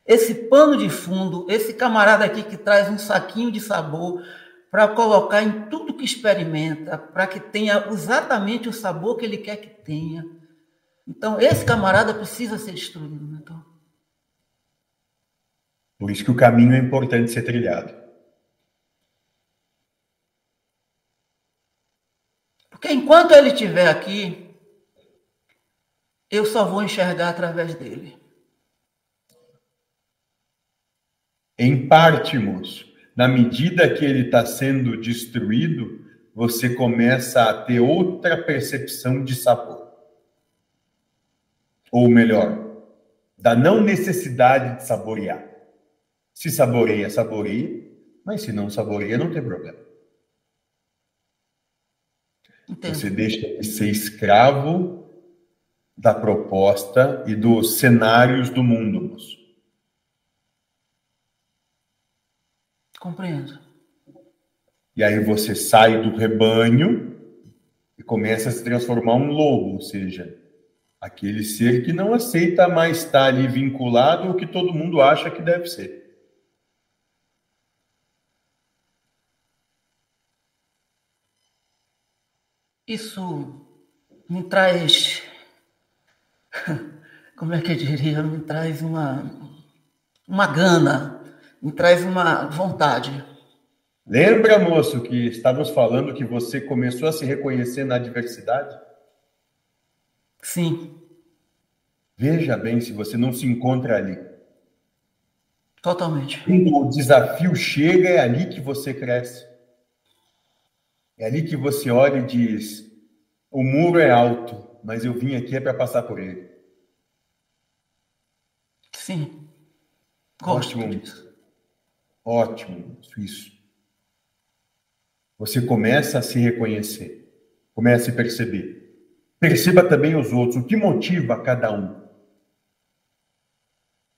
Esse pano de fundo, esse camarada aqui que traz um saquinho de sabor para colocar em tudo que experimenta, para que tenha exatamente o sabor que ele quer que tenha então, esse camarada precisa ser destruído. Né? Então... Por isso que o caminho é importante ser trilhado. Porque enquanto ele estiver aqui, eu só vou enxergar através dele. Em parte, moço, na medida que ele está sendo destruído, você começa a ter outra percepção de sabor ou melhor, da não necessidade de saborear. Se saboreia, saboreia, mas se não saboreia, não tem problema. Entendi. Você deixa de ser escravo da proposta e dos cenários do mundo. Moço. Compreendo. E aí você sai do rebanho e começa a se transformar um lobo, ou seja, Aquele ser que não aceita mais estar ali vinculado ao que todo mundo acha que deve ser. Isso me traz. Como é que eu diria? Me traz uma, uma gana, me traz uma vontade. Lembra, moço, que estávamos falando que você começou a se reconhecer na diversidade? Sim. Veja bem se você não se encontra ali. Totalmente. Quando o desafio chega, é ali que você cresce. É ali que você olha e diz: o muro é alto, mas eu vim aqui é para passar por ele. Sim. Gosto Ótimo. Disso. Ótimo, isso. Você começa a se reconhecer, começa a se perceber. Perceba também os outros, o que motiva cada um.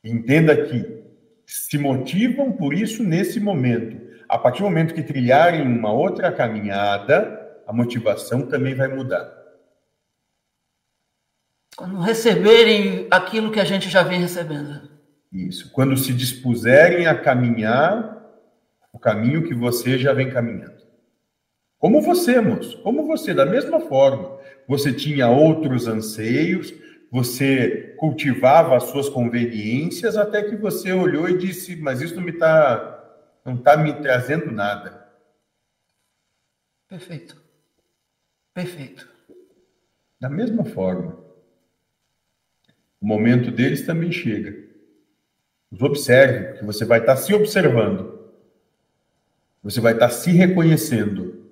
Entenda que se motivam por isso nesse momento. A partir do momento que trilharem uma outra caminhada, a motivação também vai mudar. Quando receberem aquilo que a gente já vem recebendo. Isso. Quando se dispuserem a caminhar o caminho que você já vem caminhando. Como você, moço, como você, da mesma forma você tinha outros anseios, você cultivava as suas conveniências, até que você olhou e disse: Mas isso não me está não tá me trazendo nada. Perfeito. Perfeito. Da mesma forma, o momento deles também chega. Os observe, porque você vai estar se observando. Você vai estar se reconhecendo.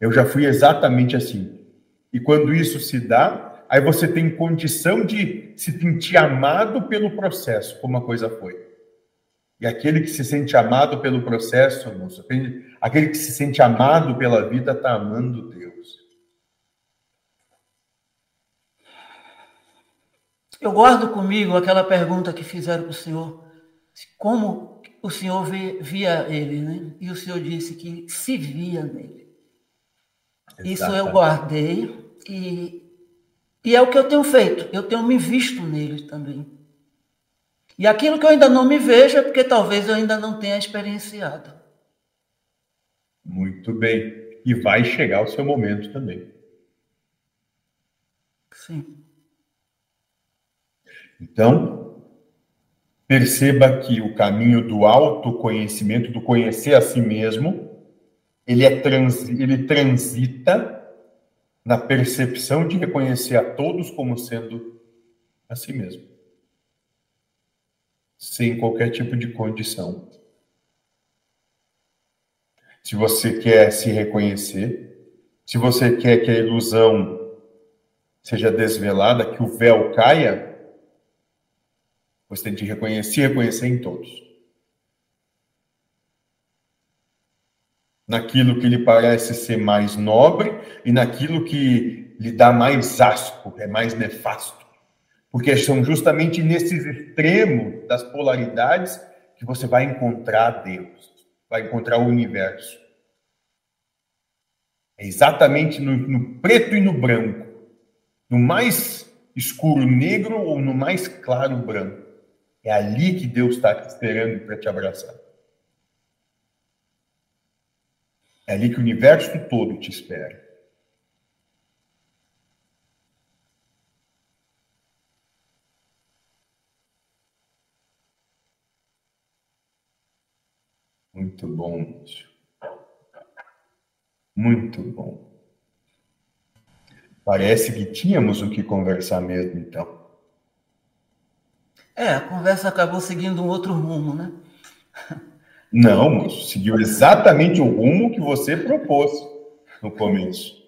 Eu já fui exatamente assim. E quando isso se dá, aí você tem condição de se sentir amado pelo processo, como a coisa foi. E aquele que se sente amado pelo processo, moço, aquele que se sente amado pela vida, está amando Deus. Eu guardo comigo aquela pergunta que fizeram para o Senhor, como o Senhor via ele, né? E o Senhor disse que se via nele. Exatamente. Isso eu guardei e, e é o que eu tenho feito. Eu tenho me visto nele também. E aquilo que eu ainda não me vejo é porque talvez eu ainda não tenha experienciado. Muito bem. E vai chegar o seu momento também. Sim. Então, perceba que o caminho do autoconhecimento, do conhecer a si mesmo, ele, é trans, ele transita na percepção de reconhecer a todos como sendo a si mesmo, sem qualquer tipo de condição. Se você quer se reconhecer, se você quer que a ilusão seja desvelada, que o véu caia, você tem que reconhecer, reconhecer em todos. Naquilo que lhe parece ser mais nobre e naquilo que lhe dá mais asco, é mais nefasto. Porque são justamente nesses extremos das polaridades que você vai encontrar Deus, vai encontrar o universo. É exatamente no, no preto e no branco, no mais escuro negro ou no mais claro branco. É ali que Deus está esperando para te abraçar. É ali que o universo todo te espera. Muito bom. Muito bom. Parece que tínhamos o que conversar mesmo, então. É, a conversa acabou seguindo um outro rumo, né? Não, moço, seguiu exatamente o rumo que você propôs no começo.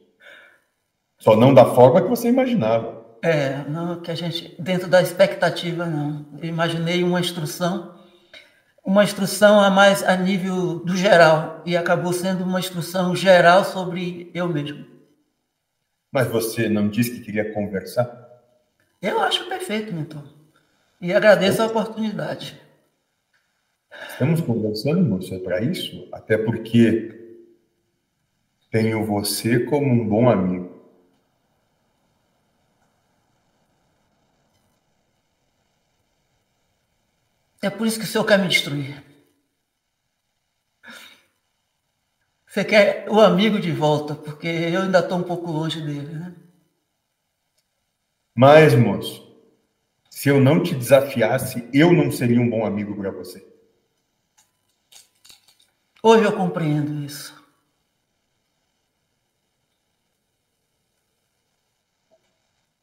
Só não da forma que você imaginava. É, não que a gente, dentro da expectativa, não. Eu imaginei uma instrução, uma instrução a mais a nível do geral, e acabou sendo uma instrução geral sobre eu mesmo. Mas você não disse que queria conversar? Eu acho perfeito, Milton. E agradeço a oportunidade. Estamos conversando, moça, para isso? Até porque tenho você como um bom amigo. É por isso que o senhor quer me destruir. Você quer o amigo de volta, porque eu ainda estou um pouco longe dele, né? Mas, moço, se eu não te desafiasse, eu não seria um bom amigo para você. Hoje eu compreendo isso.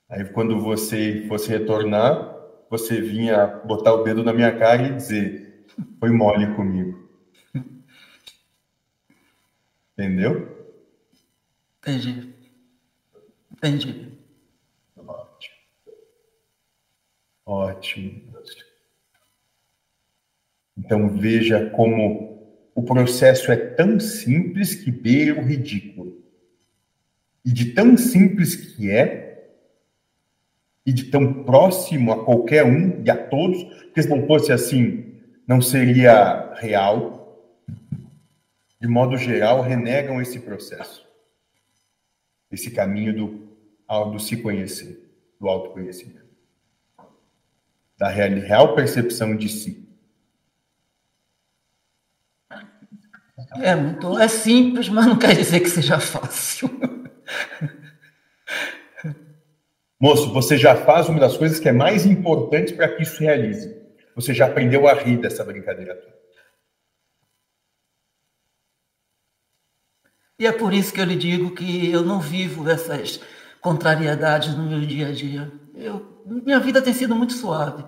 Aí, quando você fosse retornar, você vinha botar o dedo na minha cara e dizer: Foi mole comigo. Entendeu? Entendi. Entendi. Ótimo. Então veja como o processo é tão simples que beira o ridículo. E de tão simples que é, e de tão próximo a qualquer um e a todos, porque se não fosse assim, não seria real. De modo geral, renegam esse processo, esse caminho do, do se conhecer, do autoconhecimento da real percepção de si. É, muito, é simples, mas não quer dizer que seja fácil. Moço, você já faz uma das coisas que é mais importante para que isso realize. Você já aprendeu a rir dessa brincadeira toda. E é por isso que eu lhe digo que eu não vivo essas contrariedades no meu dia a dia. Eu minha vida tem sido muito suave.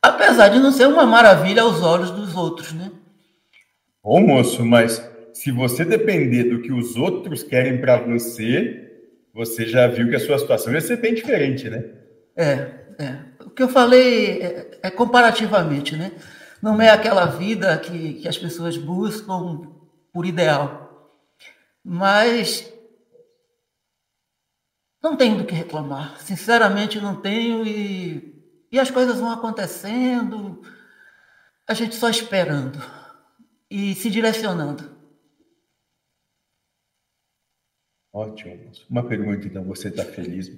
Apesar de não ser uma maravilha aos olhos dos outros, né? Ô moço, mas se você depender do que os outros querem para você, você já viu que a sua situação ia ser bem diferente, né? É, é. O que eu falei é, é comparativamente, né? Não é aquela vida que, que as pessoas buscam por ideal. Mas não tenho do que reclamar. Sinceramente, não tenho e, e as coisas vão acontecendo, a gente só esperando e se direcionando. Ótimo. Uma pergunta, então. Você está feliz?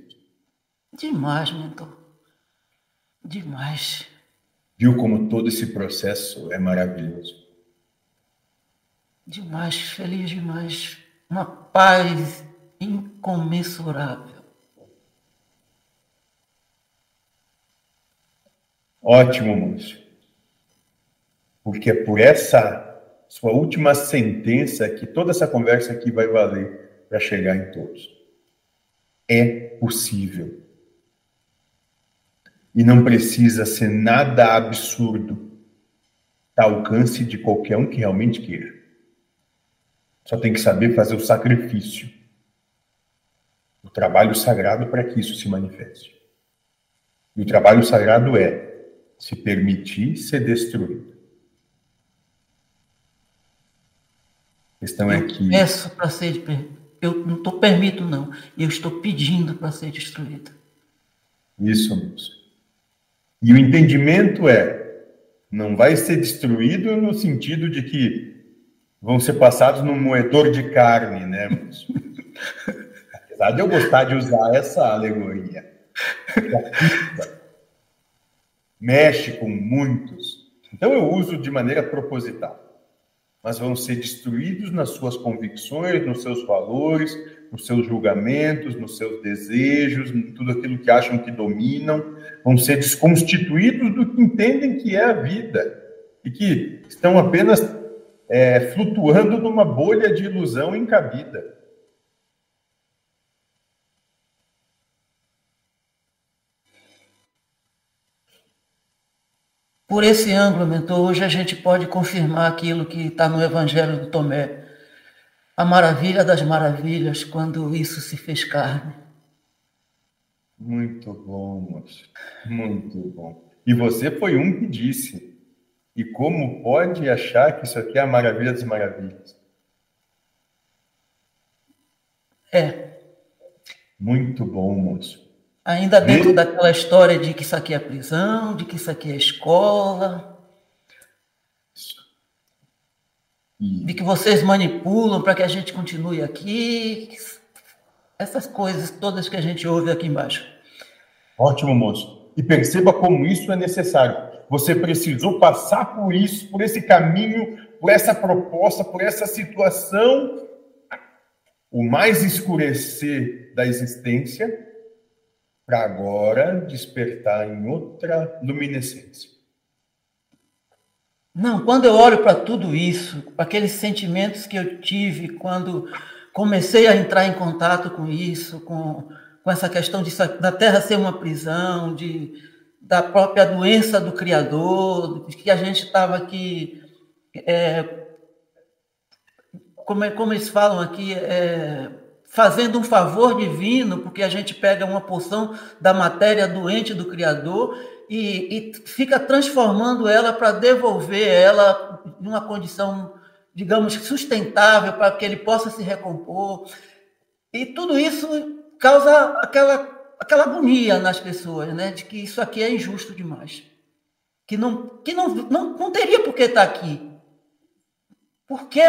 Demais, mentor. Demais. Viu como todo esse processo é maravilhoso? Demais, feliz demais. Uma paz incomensurável. Ótimo, Múcio. Porque é por essa sua última sentença que toda essa conversa aqui vai valer para chegar em todos. É possível. E não precisa ser nada absurdo ao alcance de qualquer um que realmente queira. Só tem que saber fazer o sacrifício, o trabalho sagrado para que isso se manifeste. E o trabalho sagrado é se permitir ser destruído. Questão é que. Peço para ser. Eu não estou permito, não. Eu estou pedindo para ser destruído. Isso, moço. E o entendimento é: não vai ser destruído no sentido de que vão ser passados num moedor de carne, né? Apesar de eu gostar de usar essa alegoria. Mexe com muitos. Então eu uso de maneira proposital. Mas vão ser destruídos nas suas convicções, nos seus valores, nos seus julgamentos, nos seus desejos, em tudo aquilo que acham que dominam. Vão ser desconstituídos do que entendem que é a vida. E que estão apenas é, flutuando numa bolha de ilusão encabida. Por esse ângulo, mentor, hoje a gente pode confirmar aquilo que está no Evangelho do Tomé. A maravilha das maravilhas quando isso se fez carne. Muito bom, moço. Muito bom. E você foi um que disse: e como pode achar que isso aqui é a maravilha das maravilhas? É. Muito bom, moço. Ainda dentro e... daquela história de que isso aqui é prisão, de que isso aqui é escola. E... De que vocês manipulam para que a gente continue aqui. Essas coisas todas que a gente ouve aqui embaixo. Ótimo, moço. E perceba como isso é necessário. Você precisou passar por isso, por esse caminho, por essa proposta, por essa situação, o mais escurecer da existência, para agora despertar em outra luminescência. Não, quando eu olho para tudo isso, aqueles sentimentos que eu tive quando comecei a entrar em contato com isso, com, com essa questão de da Terra ser uma prisão, de da própria doença do Criador, de que a gente estava aqui, é, como, é, como eles falam aqui, é, fazendo um favor divino, porque a gente pega uma porção da matéria doente do Criador e, e fica transformando ela para devolver ela numa condição, digamos, sustentável, para que ele possa se recompor. E tudo isso causa aquela aquela agonia nas pessoas, né, de que isso aqui é injusto demais, que não que não não, não teria por que estar aqui. Por que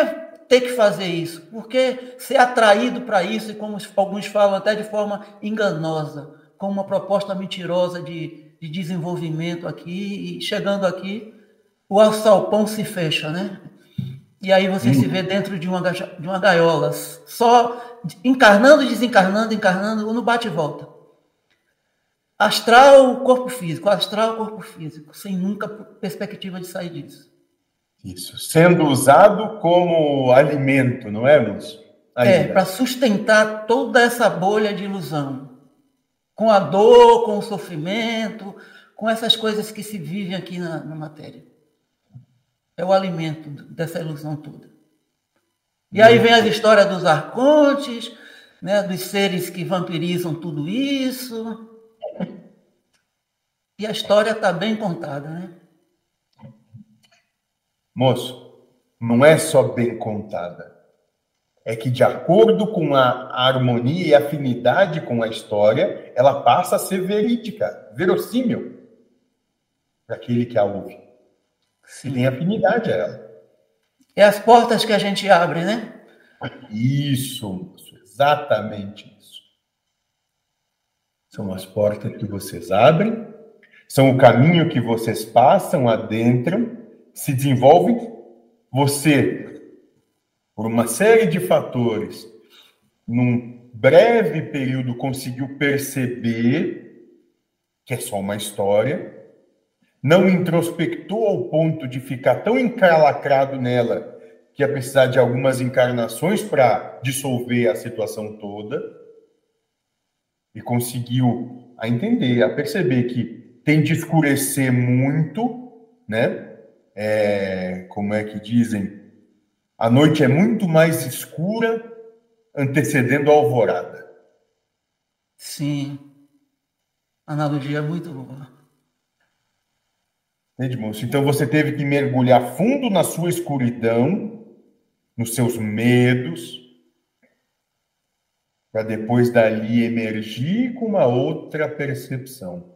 ter que fazer isso? Por que ser atraído para isso e como alguns falam até de forma enganosa, com uma proposta mentirosa de, de desenvolvimento aqui e chegando aqui o alçapão se fecha, né? E aí você hum. se vê dentro de uma, de uma gaiola, só encarnando desencarnando, encarnando, no bate e volta. Astral, corpo físico, astral, corpo físico, sem nunca perspectiva de sair disso. Isso, sendo usado como alimento, não é, Lúcio? É, para sustentar toda essa bolha de ilusão. Com a dor, com o sofrimento, com essas coisas que se vivem aqui na, na matéria. É o alimento dessa ilusão toda. E aí vem as histórias dos arcontes, né, dos seres que vampirizam tudo isso. E a história está bem contada, né? Moço, não é só bem contada. É que, de acordo com a harmonia e afinidade com a história, ela passa a ser verídica, verossímil para aquele que a ouve. Se tem afinidade a ela. É as portas que a gente abre, né? Isso, moço, exatamente isso. São as portas que vocês abrem são o caminho que vocês passam, adentram, se desenvolvem. Você, por uma série de fatores, num breve período conseguiu perceber que é só uma história, não introspectou ao ponto de ficar tão encalacrado nela que ia precisar de algumas encarnações para dissolver a situação toda. e conseguiu a entender, a perceber que tem de escurecer muito, né? É, como é que dizem? A noite é muito mais escura antecedendo a alvorada. Sim. Analogia muito boa. Entende, moço? Então você teve que mergulhar fundo na sua escuridão, nos seus medos, para depois dali emergir com uma outra percepção.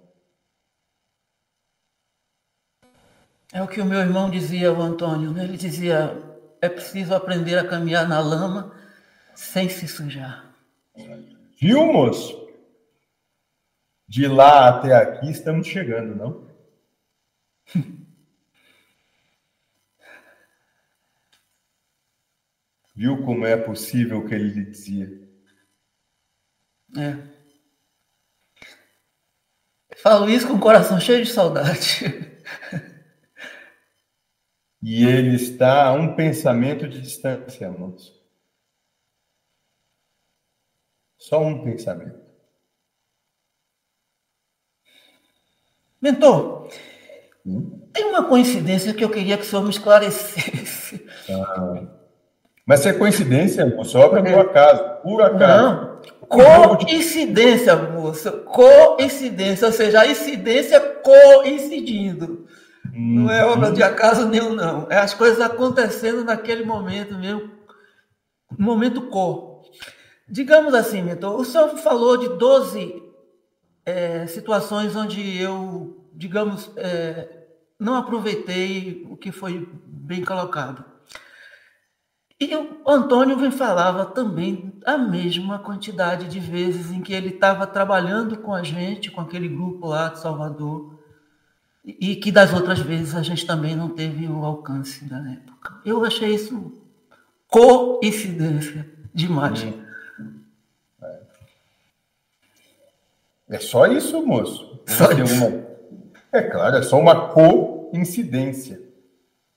É o que o meu irmão dizia, o Antônio. Né? Ele dizia: é preciso aprender a caminhar na lama sem se sujar. Viu, moço? De lá até aqui estamos chegando, não? Viu como é possível o que ele lhe dizia? É. Falo isso com o coração cheio de saudade. E ele está a um pensamento de distância, moço. Só um pensamento. Mentor, hum? tem uma coincidência que eu queria que o senhor me esclarecesse. Ah, mas se é coincidência, moço, obra por acaso, por acaso. Não, coincidência, moço, coincidência, ou seja, a incidência coincidindo. Não é obra de acaso nenhum, não. É as coisas acontecendo naquele momento mesmo. Momento co. Digamos assim, mentor, o senhor falou de 12 é, situações onde eu, digamos, é, não aproveitei o que foi bem colocado. E o Antônio me falava também a mesma quantidade de vezes em que ele estava trabalhando com a gente, com aquele grupo lá de Salvador, e que das outras vezes a gente também não teve o alcance da época. Eu achei isso coincidência demais. Hum. É. é só isso, moço. Só isso. Uma... É claro, é só uma coincidência.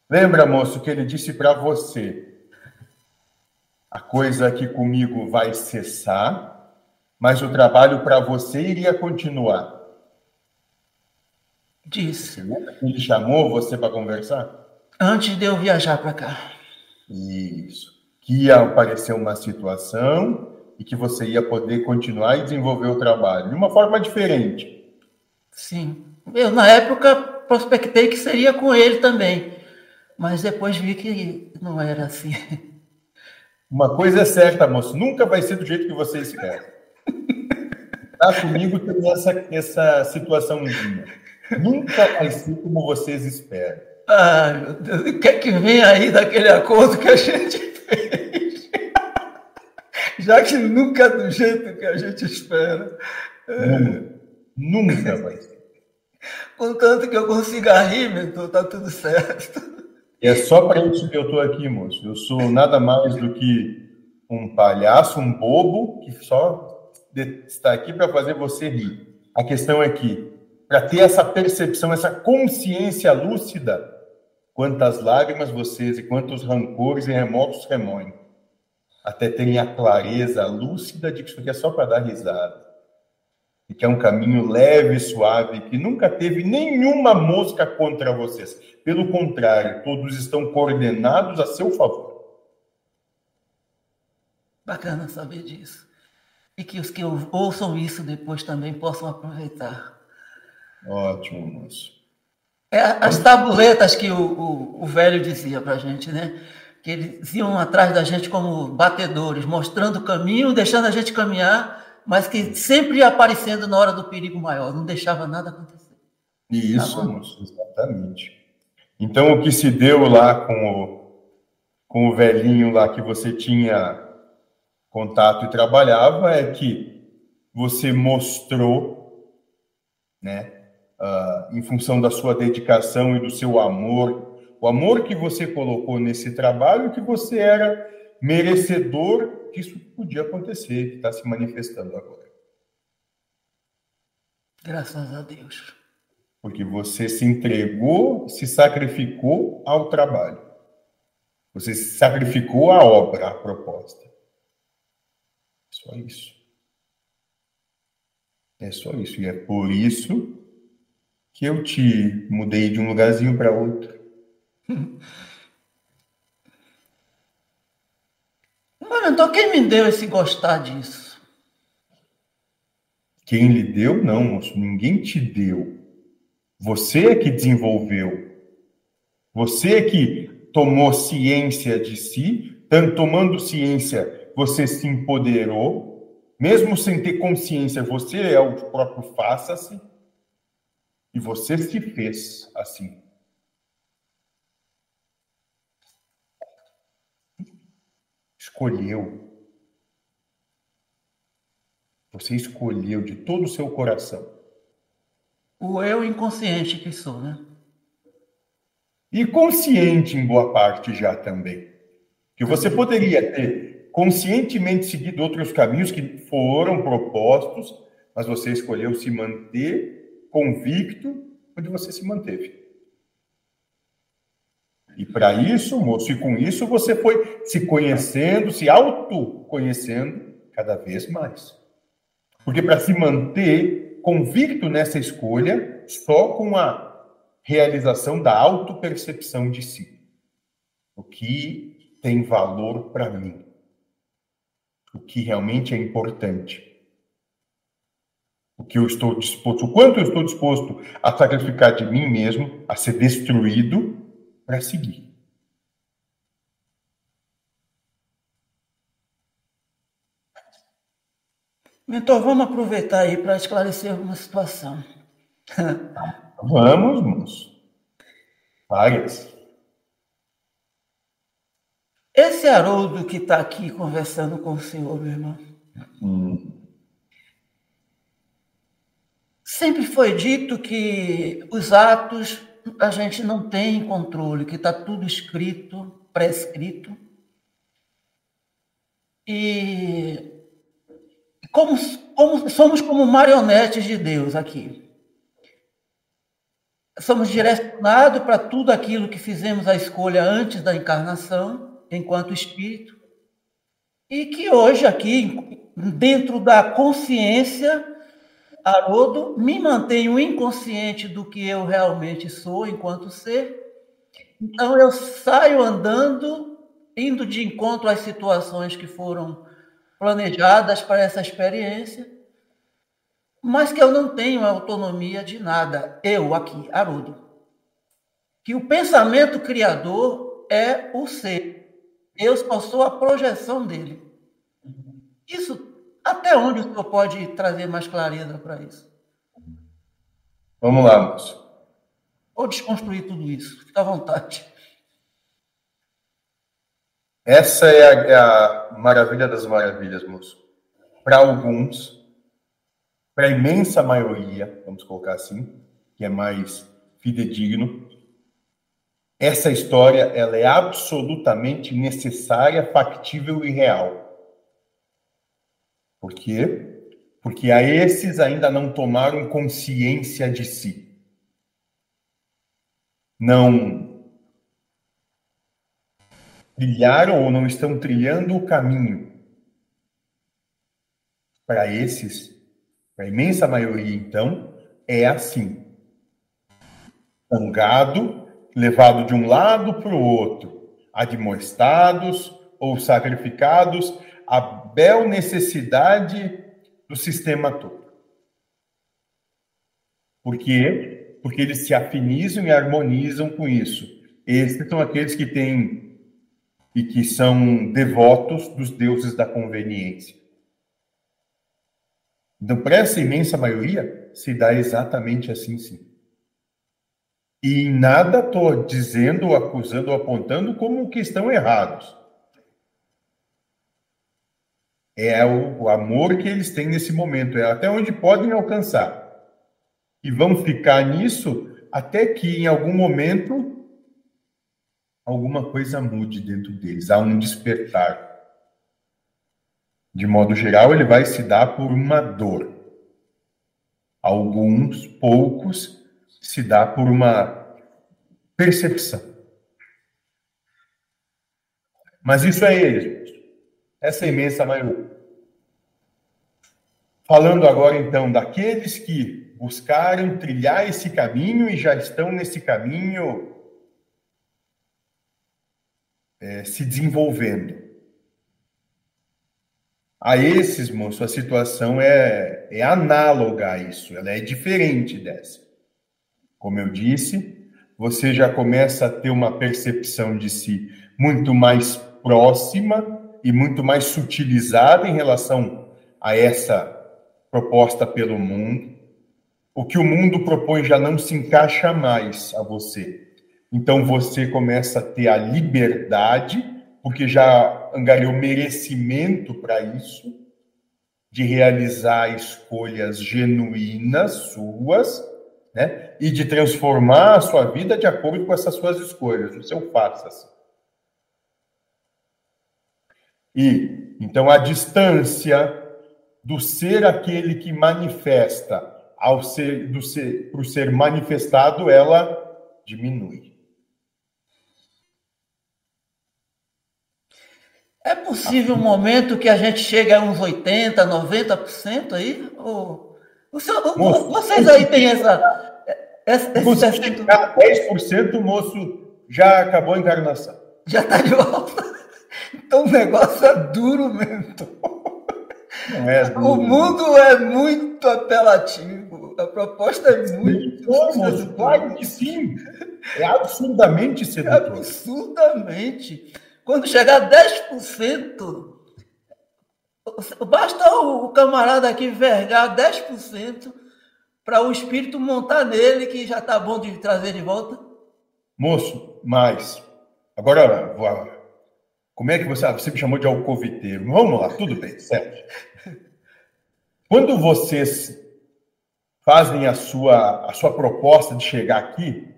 Lembra, moço, que ele disse para você: a coisa aqui comigo vai cessar, mas o trabalho para você iria continuar. Disse. Ele chamou você para conversar? Antes de eu viajar para cá. Isso. Que ia aparecer uma situação e que você ia poder continuar e desenvolver o trabalho de uma forma diferente. Sim. Eu, na época, prospectei que seria com ele também, mas depois vi que não era assim. Uma coisa é certa, moço, nunca vai ser do jeito que você espera. Tá comigo tem essa, essa situaçãozinha. Nunca vai ser como vocês esperam. Ai, meu Deus, o que é que vem aí daquele acordo que a gente fez? Já que nunca é do jeito que a gente espera. Nunca, nunca vai ser. Contanto que eu consiga rir, mentor, tá tudo certo. É só para isso que eu estou aqui, moço. Eu sou nada mais do que um palhaço, um bobo, que só está aqui para fazer você rir. A questão é que para ter essa percepção, essa consciência lúcida, quantas lágrimas vocês e quantos rancores e remorsos remoem, até terem a clareza lúcida de que isso aqui é só para dar risada. E que é um caminho leve e suave, que nunca teve nenhuma mosca contra vocês. Pelo contrário, todos estão coordenados a seu favor. Bacana saber disso. E que os que ouçam isso depois também possam aproveitar. Ótimo, moço. É, as tabuletas que o, o, o velho dizia para a gente, né? Que eles iam atrás da gente como batedores, mostrando o caminho, deixando a gente caminhar, mas que sempre ia aparecendo na hora do perigo maior, não deixava nada acontecer. Isso, tá moço, exatamente. Então, o que se deu lá com o, com o velhinho lá que você tinha contato e trabalhava é que você mostrou, né? Uh, em função da sua dedicação e do seu amor, o amor que você colocou nesse trabalho, que você era merecedor que isso podia acontecer, que está se manifestando agora. Graças a Deus. Porque você se entregou, se sacrificou ao trabalho. Você se sacrificou à obra, à proposta. Só isso. É só isso. E é por isso que eu te mudei de um lugarzinho para outro. Mas então quem me deu esse gostar disso? Quem lhe deu, não, moço. Ninguém te deu. Você é que desenvolveu. Você é que tomou ciência de si, tanto tomando ciência, você se empoderou, mesmo sem ter consciência, você é o próprio faça-se, e você se fez assim. Escolheu. Você escolheu de todo o seu coração. O eu inconsciente que sou, né? E consciente em boa parte já também. Que você poderia ter conscientemente seguido outros caminhos que foram propostos, mas você escolheu se manter convicto onde você se manteve. E para isso, moço, e com isso você foi se conhecendo, se autoconhecendo cada vez mais. Porque para se manter convicto nessa escolha, só com a realização da autopercepção de si. O que tem valor para mim. O que realmente é importante. O que eu estou disposto, o quanto eu estou disposto a sacrificar de mim mesmo, a ser destruído para seguir. Mentor, vamos aproveitar aí para esclarecer uma situação. Vamos, moço. Várias. Esse Haroldo que está aqui conversando com o senhor, meu irmão. Hum. Sempre foi dito que os atos a gente não tem controle, que está tudo escrito, prescrito. E como, como, somos como marionetes de Deus aqui somos direcionados para tudo aquilo que fizemos a escolha antes da encarnação, enquanto espírito, e que hoje aqui, dentro da consciência, Haroldo, me mantenho inconsciente do que eu realmente sou enquanto ser. Então eu saio andando, indo de encontro às situações que foram planejadas para essa experiência mas que eu não tenho autonomia de nada, eu aqui, Haroldo. Que o pensamento criador é o ser. Eu só sou a projeção dele. Isso, até onde o senhor pode trazer mais clareza para isso? Vamos lá, moço. Ou desconstruir tudo isso, fica à vontade. Essa é a, é a maravilha das maravilhas, moço. Para alguns, para a imensa maioria, vamos colocar assim, que é mais fidedigno, essa história ela é absolutamente necessária, factível e real. Por quê? Porque a esses ainda não tomaram consciência de si. Não trilharam ou não estão trilhando o caminho. Para esses, a imensa maioria, então, é assim. Um gado levado de um lado para o outro, admoestados ou sacrificados bel necessidade do sistema todo. Por quê? Porque eles se afinizam e harmonizam com isso. Esses são aqueles que têm e que são devotos dos deuses da conveniência. Então, para essa imensa maioria, se dá exatamente assim, sim. E nada estou dizendo, acusando apontando como que estão errados. É o, o amor que eles têm nesse momento, é até onde podem alcançar. E vão ficar nisso até que em algum momento alguma coisa mude dentro deles, há um despertar de modo geral, ele vai se dar por uma dor. Alguns, poucos, se dá por uma percepção. Mas isso é eles, essa imensa maioria. Falando agora, então, daqueles que buscaram trilhar esse caminho e já estão nesse caminho é, se desenvolvendo. A esses, moço, a situação é, é análoga a isso, ela é diferente dessa. Como eu disse, você já começa a ter uma percepção de si muito mais próxima e muito mais sutilizada em relação a essa proposta pelo mundo. O que o mundo propõe já não se encaixa mais a você. Então você começa a ter a liberdade, porque já angariou merecimento para isso, de realizar escolhas genuínas suas, né? E de transformar a sua vida de acordo com essas suas escolhas, o seu faça-se. E então a distância do ser aquele que manifesta ao ser do ser para o ser manifestado, ela diminui. É possível um momento que a gente chegue a uns 80, 90% aí? Ou, o seu, moço, vocês aí têm essa. essa esse 10%, o moço já acabou a encarnação. Já está de volta. Então o negócio é duro mesmo. É duro. O mundo é muito apelativo. A proposta é muito. claro que sim. É absurdamente sedutor. É absurdamente. Quando chegar a 10%, basta o camarada aqui vergar 10% para o espírito montar nele, que já está bom de trazer de volta. Moço, mas. Agora, como é que você. Ah, você me chamou de alcoviteiro. Vamos lá, tudo bem, certo. Quando vocês fazem a sua, a sua proposta de chegar aqui,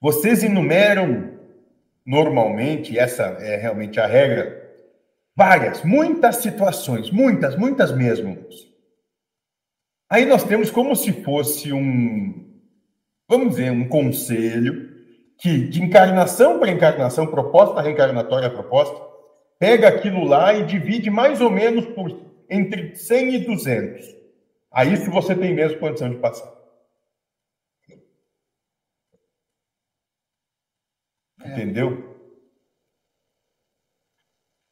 vocês enumeram normalmente, essa é realmente a regra, várias, muitas situações, muitas, muitas mesmo. Aí nós temos como se fosse um, vamos dizer, um conselho que de encarnação para encarnação, proposta reencarnatória proposta, pega aquilo lá e divide mais ou menos por entre 100 e 200. A isso você tem mesmo condição de passar. É. Entendeu?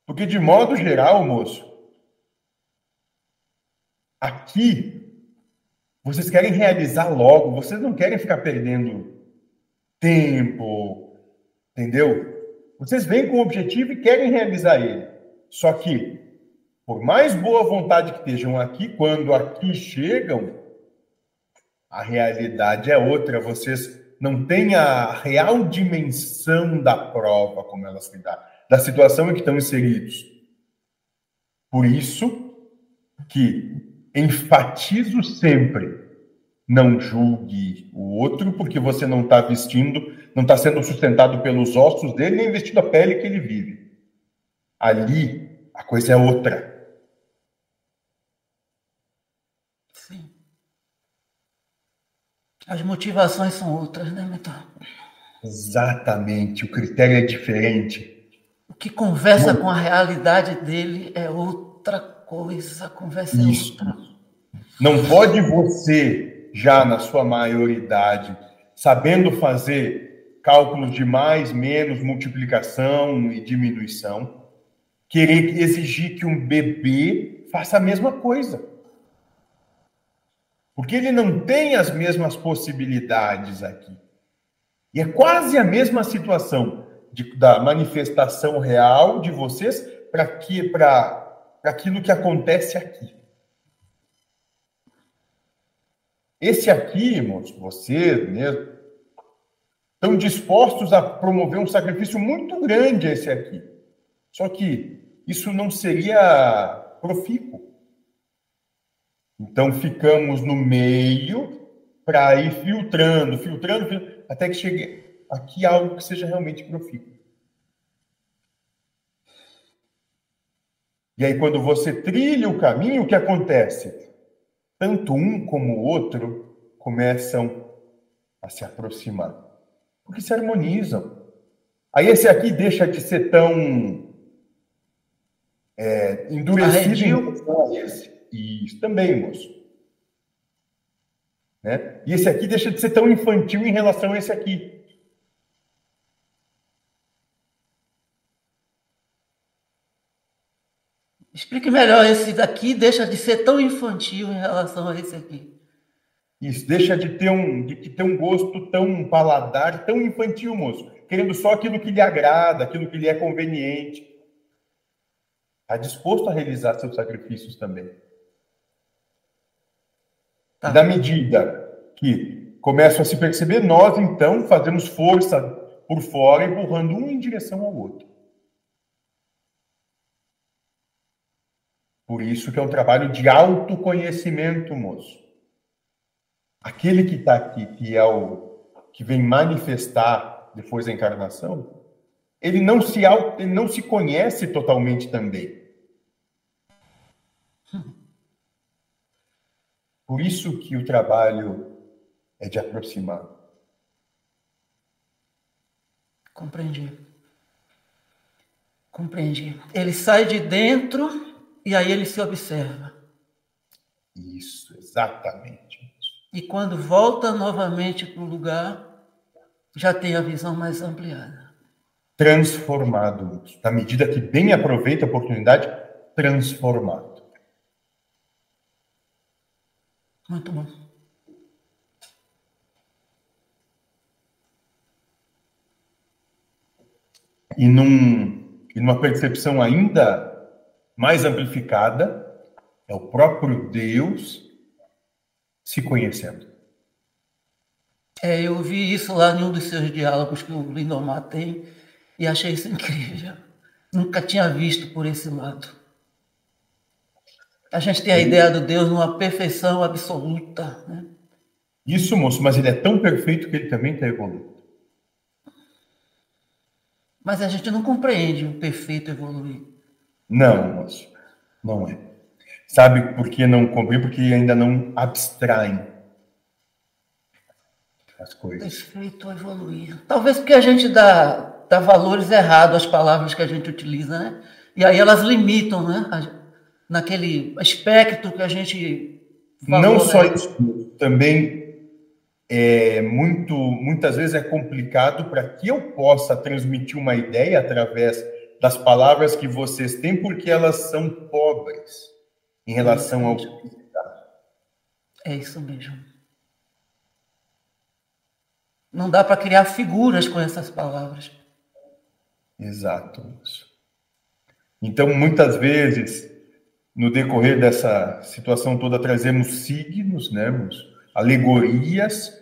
Porque, de modo geral, moço, aqui, vocês querem realizar logo, vocês não querem ficar perdendo tempo, entendeu? Vocês vêm com o objetivo e querem realizar ele. Só que, por mais boa vontade que estejam aqui, quando aqui chegam, a realidade é outra. Vocês não têm a real dimensão da prova, como ela se dá, da situação em que estão inseridos. Por isso que enfatizo sempre, não julgue o outro, porque você não está vestindo, não está sendo sustentado pelos ossos dele, nem vestindo a pele que ele vive. Ali, a coisa é outra. As motivações são outras, né, Metal? Exatamente, o critério é diferente. O que conversa com a realidade dele é outra coisa, a conversa é Isso. outra. Não pode você, já na sua maioridade, sabendo fazer cálculos de mais, menos, multiplicação e diminuição, querer exigir que um bebê faça a mesma coisa. Porque ele não tem as mesmas possibilidades aqui. E é quase a mesma situação de, da manifestação real de vocês para aquilo que acontece aqui. Esse aqui, irmãos, vocês mesmo, estão dispostos a promover um sacrifício muito grande esse aqui. Só que isso não seria profícuo. Então ficamos no meio para ir filtrando, filtrando, filtrando, até que chegue aqui algo que seja realmente profícuo. E aí, quando você trilha o caminho, o que acontece? Tanto um como o outro começam a se aproximar, porque se harmonizam. Aí esse aqui deixa de ser tão é, endurecido em relação a esse. Isso também, moço. Né? E esse aqui deixa de ser tão infantil em relação a esse aqui. Explique melhor, esse daqui deixa de ser tão infantil em relação a esse aqui. Isso, deixa de ter um, de ter um gosto tão paladar, tão infantil, moço. Querendo só aquilo que lhe agrada, aquilo que lhe é conveniente. Está disposto a realizar seus sacrifícios também. Tá. Na medida que começam a se perceber, nós então fazemos força por fora, empurrando um em direção ao outro. Por isso que é um trabalho de autoconhecimento, moço. Aquele que está aqui, que é o que vem manifestar depois da encarnação, ele não se ele não se conhece totalmente também. Por isso que o trabalho é de aproximar. Compreendi. Compreendi. Ele sai de dentro e aí ele se observa. Isso, exatamente. E quando volta novamente para o lugar, já tem a visão mais ampliada. Transformado. Na medida que bem aproveita a oportunidade, transformado. Muito bom. E, num, e numa percepção ainda mais amplificada, é o próprio Deus se conhecendo. É, eu vi isso lá em um dos seus diálogos que o Lindomar tem e achei isso incrível. Nunca tinha visto por esse lado. A gente tem a ideia do Deus numa perfeição absoluta. Né? Isso, moço, mas ele é tão perfeito que ele também está evoluindo. Mas a gente não compreende o perfeito evoluir. Não, moço, não é. Sabe por que não compreende? Porque ainda não abstraem as coisas. Perfeito evoluir. Talvez porque a gente dá, dá valores errados às palavras que a gente utiliza, né? E aí elas limitam, né? naquele aspecto que a gente. Não só isso, também é muito, muitas vezes é complicado para que eu possa transmitir uma ideia através das palavras que vocês têm, porque elas são pobres em relação ao É isso mesmo. Não dá para criar figuras com essas palavras. Exato. Então, muitas vezes, no decorrer dessa situação toda, trazemos signos, né, alegorias,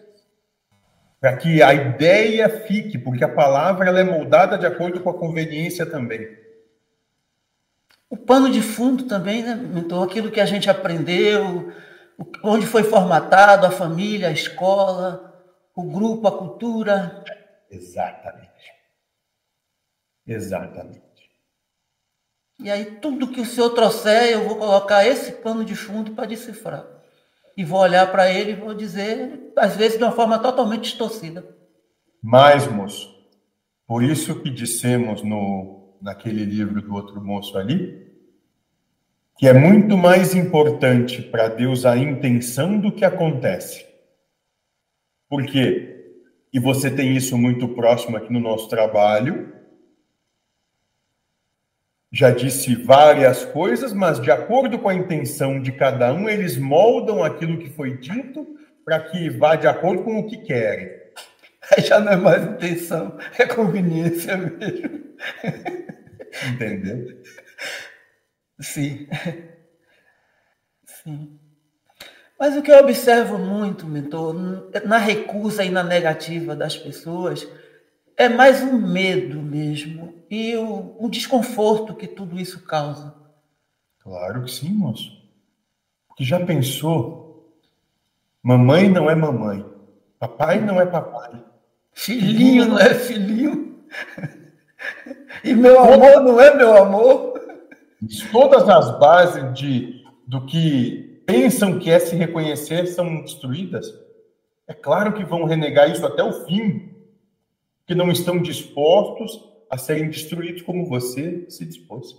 para que a ideia fique, porque a palavra ela é moldada de acordo com a conveniência também. O pano de fundo também, né? Então, aquilo que a gente aprendeu, onde foi formatado a família, a escola, o grupo, a cultura. Exatamente. Exatamente. E aí, tudo que o senhor trouxer, eu vou colocar esse pano de fundo para decifrar. E vou olhar para ele e vou dizer, às vezes, de uma forma totalmente distorcida. Mas, moço, por isso que dissemos no naquele livro do outro moço ali, que é muito mais importante para Deus a intenção do que acontece. Por quê? E você tem isso muito próximo aqui no nosso trabalho. Já disse várias coisas, mas de acordo com a intenção de cada um, eles moldam aquilo que foi dito para que vá de acordo com o que querem. Aí já não é mais intenção, é conveniência mesmo. Entendeu? Sim. Sim. Mas o que eu observo muito, mentor, na recusa e na negativa das pessoas, é mais um medo mesmo e o, o desconforto que tudo isso causa. Claro que sim, moço. Porque já pensou? Mamãe não é mamãe, papai não é papai, filhinho não é filhinho. E meu amor não é meu amor. Todas as bases de, do que pensam que é se reconhecer são destruídas. É claro que vão renegar isso até o fim, que não estão dispostos a serem destruídos como você se dispôs.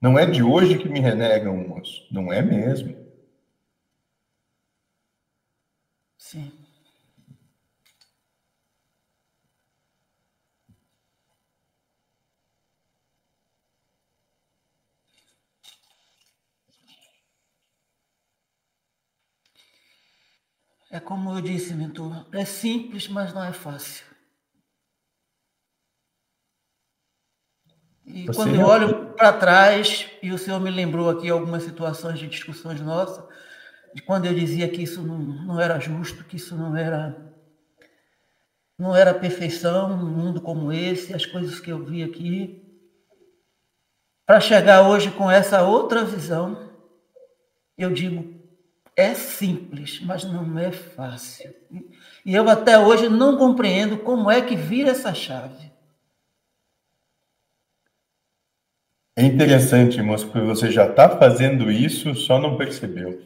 Não é de hoje que me renegam, moço. Não é mesmo. Sim. É como eu disse, mentor, é simples, mas não é fácil. E Você quando eu olho para trás, e o senhor me lembrou aqui algumas situações de discussões nossas, de quando eu dizia que isso não, não era justo, que isso não era não era perfeição num mundo como esse, as coisas que eu vi aqui, para chegar hoje com essa outra visão, eu digo, é simples, mas não é fácil. E eu até hoje não compreendo como é que vira essa chave. É interessante, moço, porque você já está fazendo isso, só não percebeu.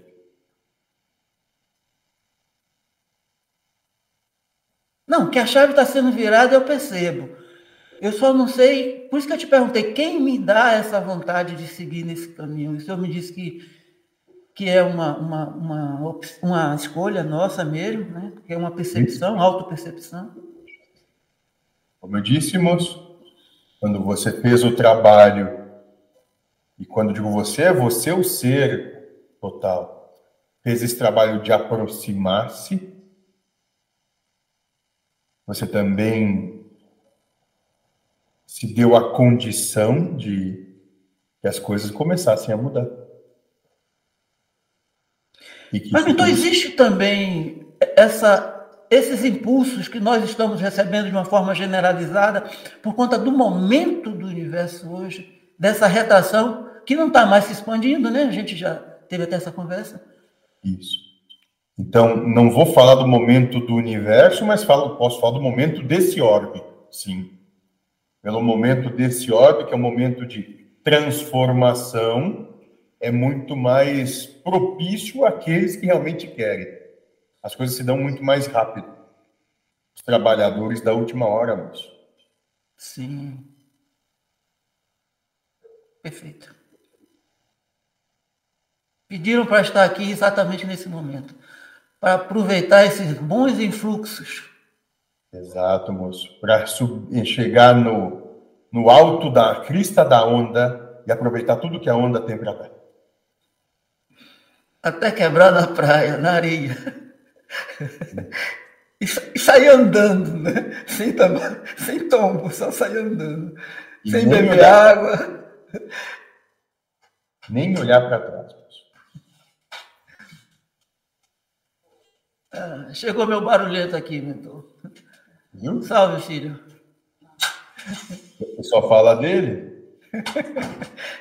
Não, que a chave está sendo virada, eu percebo. Eu só não sei, por isso que eu te perguntei, quem me dá essa vontade de seguir nesse caminho? O senhor me disse que que é uma, uma, uma, uma escolha nossa mesmo, né? que é uma percepção, autopercepção. Como eu disse, moço, quando você fez o trabalho, e quando digo você, é você o ser total, fez esse trabalho de aproximar-se, você também se deu a condição de que as coisas começassem a mudar. Mas então existe também essa, esses impulsos que nós estamos recebendo de uma forma generalizada por conta do momento do universo hoje, dessa retração que não está mais se expandindo, né? A gente já teve até essa conversa. Isso. Então, não vou falar do momento do universo, mas falo, posso falar do momento desse orbe, sim. Pelo momento desse orbe, que é um momento de transformação, é muito mais propício àqueles que realmente querem. As coisas se dão muito mais rápido. Os trabalhadores da última hora, moço. Sim. Perfeito. Pediram para estar aqui exatamente nesse momento, para aproveitar esses bons influxos. Exato, moço. Para chegar no, no alto da crista da onda e aproveitar tudo que a onda tem para dar até quebrar na praia, na areia. E, e sair andando, né? Sem, sem tombo, só sair andando. E sem beber olhar, água. Nem olhar para trás. Ah, chegou meu barulhento aqui, mentor. Viu? Salve, filho. O pessoal fala dele?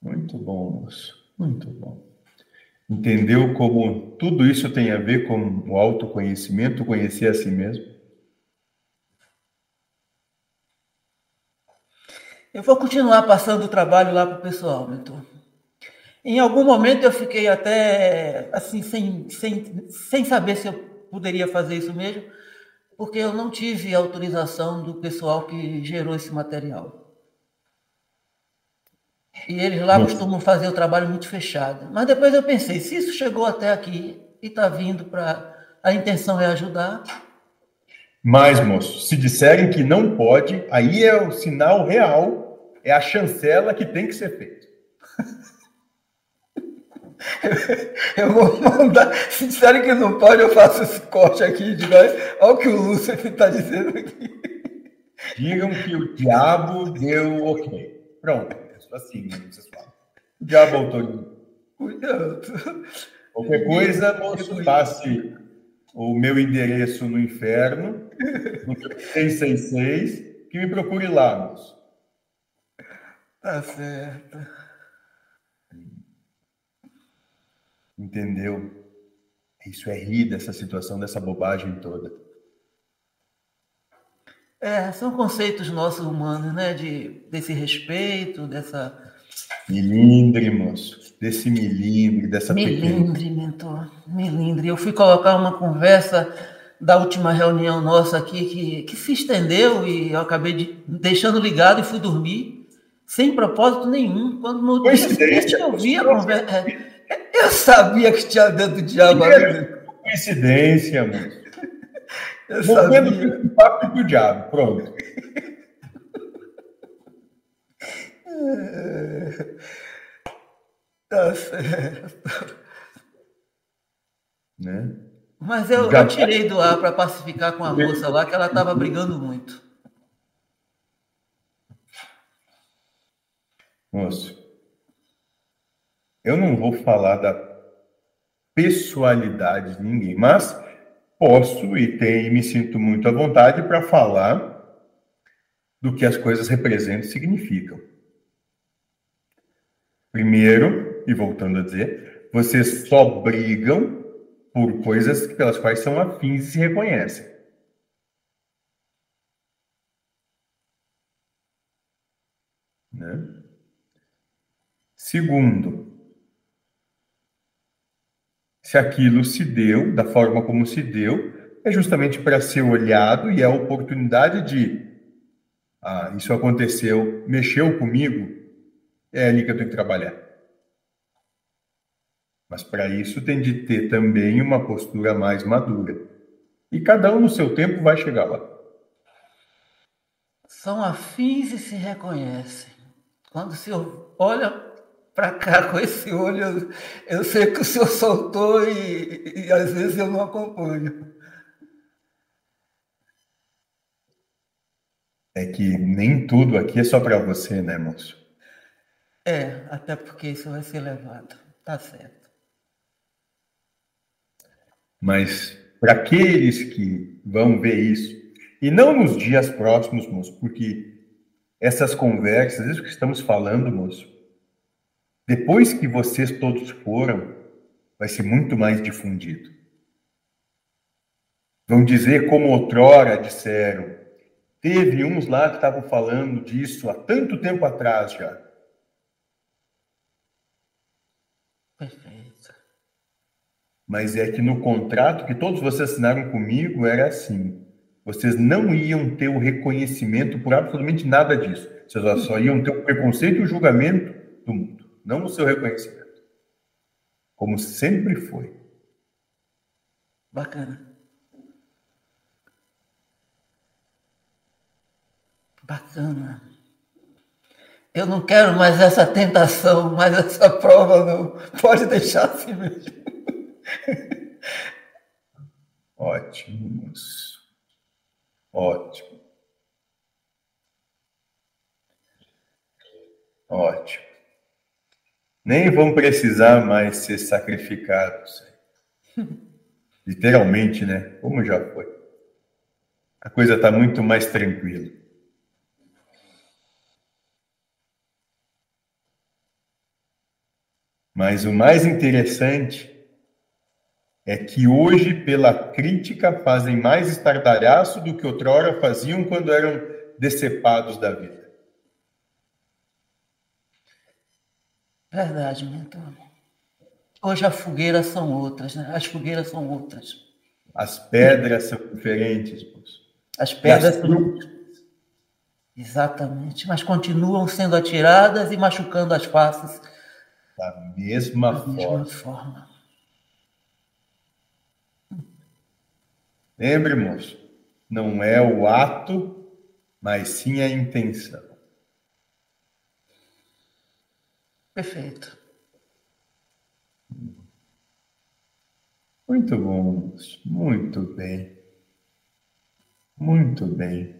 Muito bom, moço. Muito bom. Entendeu como tudo isso tem a ver com o autoconhecimento, conhecer a si mesmo? Eu vou continuar passando o trabalho lá para o pessoal, mentor. Em algum momento eu fiquei até assim, sem, sem, sem saber se eu poderia fazer isso mesmo, porque eu não tive autorização do pessoal que gerou esse material. E eles lá Nossa. costumam fazer o trabalho muito fechado. Mas depois eu pensei, se isso chegou até aqui e está vindo para. A intenção é ajudar. Mas, moço, se disserem que não pode, aí é o sinal real, é a chancela que tem que ser feito. Eu vou mandar. Se disserem que não pode, eu faço esse corte aqui. De olha o que o Lúcio está dizendo aqui. Digam que o diabo deu ok. Pronto assim, né? Vocês falam. O diabo autorizou. Cuidado. Qualquer coisa, moço, passe o meu endereço no inferno, no 666, que me procure lá, moço. Tá certo. Entendeu? Isso é rir dessa situação, dessa bobagem toda. É, são conceitos nossos humanos, né? De, desse respeito, dessa. Milindre, moço. Desse milindre, dessa Milindre, pequena... mentor. Milindre. Eu fui colocar uma conversa da última reunião nossa aqui, que, que se estendeu e eu acabei de, deixando ligado e fui dormir, sem propósito nenhum. Quando no dia seguinte eu vi a conversa. É, eu sabia que tinha dentro do diabo. Coincidência, amor. Eu sabia. o papo do diabo, pronto. Tá certo. Né? Mas eu, eu tirei do ar para pacificar com a moça lá, que ela estava brigando muito. Moço, eu não vou falar da pessoalidade de ninguém, mas posso e tenho, me sinto muito à vontade para falar do que as coisas representam e significam. Primeiro, e voltando a dizer, vocês só brigam por coisas pelas quais são afins e se reconhecem. Né? Segundo, se aquilo se deu da forma como se deu, é justamente para ser olhado e é a oportunidade de ah, isso aconteceu, mexeu comigo, é ali que eu tenho que trabalhar. Mas para isso tem de ter também uma postura mais madura. E cada um no seu tempo vai chegar lá. São afins e se reconhecem. Quando senhor olha para cá com esse olho, eu, eu, sei que o senhor soltou e, e às vezes eu não acompanho. É que nem tudo aqui é só para você, né, moço? É, até porque isso vai ser levado. Tá certo. Mas para aqueles que vão ver isso, e não nos dias próximos, moço, porque essas conversas, isso que estamos falando, moço, depois que vocês todos foram, vai ser muito mais difundido. Vão dizer como outrora disseram. Teve uns lá que estavam falando disso há tanto tempo atrás já. Perfeito mas é que no contrato que todos vocês assinaram comigo era assim: vocês não iam ter o reconhecimento por absolutamente nada disso. Vocês só iam ter o preconceito e o julgamento do mundo, não o seu reconhecimento. Como sempre foi. Bacana. Bacana. Eu não quero mais essa tentação, mais essa prova, não. Pode deixar assim mesmo. Ótimo, Ótimo. Ótimo. Nem vão precisar mais ser sacrificados. Literalmente, né? Como já foi. A coisa está muito mais tranquila. Mas o mais interessante é que hoje, pela crítica, fazem mais estardalhaço do que outrora faziam quando eram decepados da vida. Verdade, mentor. Hoje as fogueiras são outras, né? As fogueiras são outras. As pedras são diferentes, moço. As pedras são Exatamente, mas continuam sendo atiradas e machucando as faces. Da mesma, da forma. mesma forma. Lembre, moço, não é o ato, mas sim a intenção. Perfeito. Muito bom, moço. Muito bem. Muito bem.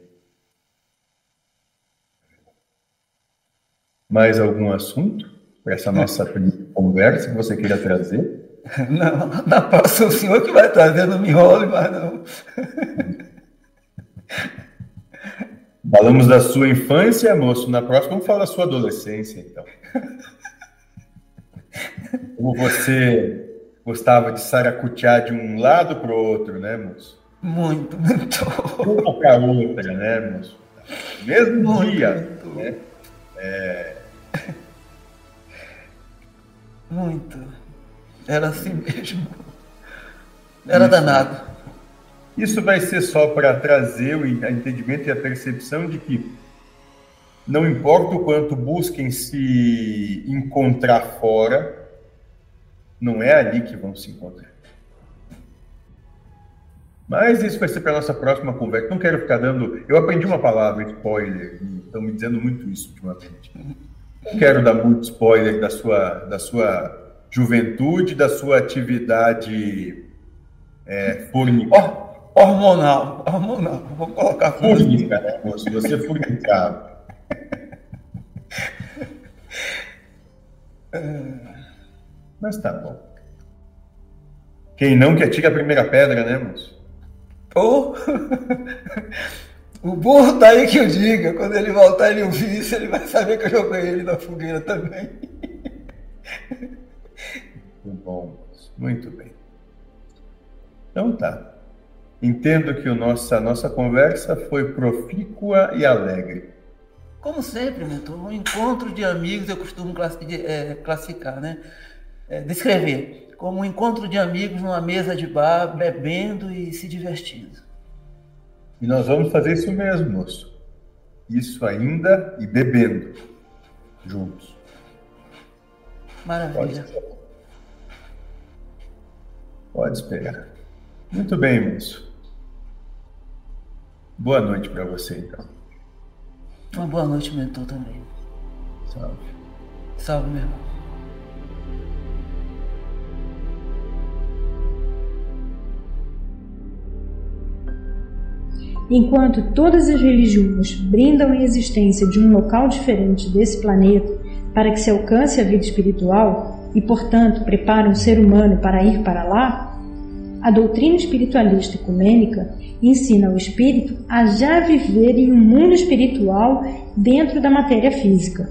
Mais algum assunto para essa nossa conversa que você queira trazer? Não, na próxima o senhor que vai trazer, não me enrole mais não. Falamos da sua infância, moço. Na próxima vamos falar da sua adolescência, então. Como você gostava de saracutear de um lado para o outro, né, moço? Muito, muito. Uma para outra, né, moço? Mesmo muito, dia, muito. né? É... Muito. Era assim mesmo. Era Isso. danado. Isso vai ser só para trazer o entendimento e a percepção de que não importa o quanto busquem se encontrar fora, não é ali que vão se encontrar. Mas isso vai ser para a nossa próxima conversa. Não quero ficar dando. Eu aprendi uma palavra, spoiler, e estão me dizendo muito isso ultimamente. Não quero dar muito spoiler da sua, da sua juventude, da sua atividade é, fornical. hormonal, hormonal. Vou colocar furnica, né, moço? Você é furnicado. Mas tá bom. Quem não que atira a primeira pedra, né, moço? Oh. o burro tá aí que eu diga. Quando ele voltar ele ouvir isso, ele vai saber que eu joguei ele na fogueira também. Muito bom, muito bem. Então tá. Entendo que o nossa, a nossa conversa foi profícua e alegre. Como sempre, mentor, um encontro de amigos eu costumo é, classificar, né? É, descrever como um encontro de amigos numa mesa de bar, bebendo e se divertindo. E nós vamos fazer isso mesmo, moço. Isso ainda e bebendo juntos. Maravilha. Pode, Pode esperar. Muito bem, moço. Boa noite para você, então. Uma boa noite, mentor, também. Salve. Salve, meu irmão. Enquanto todas as religiões brindam a existência de um local diferente desse planeta para que se alcance a vida espiritual e, portanto, preparam o ser humano para ir para lá, a doutrina espiritualista ecumênica ensina o espírito a já viver em um mundo espiritual dentro da matéria física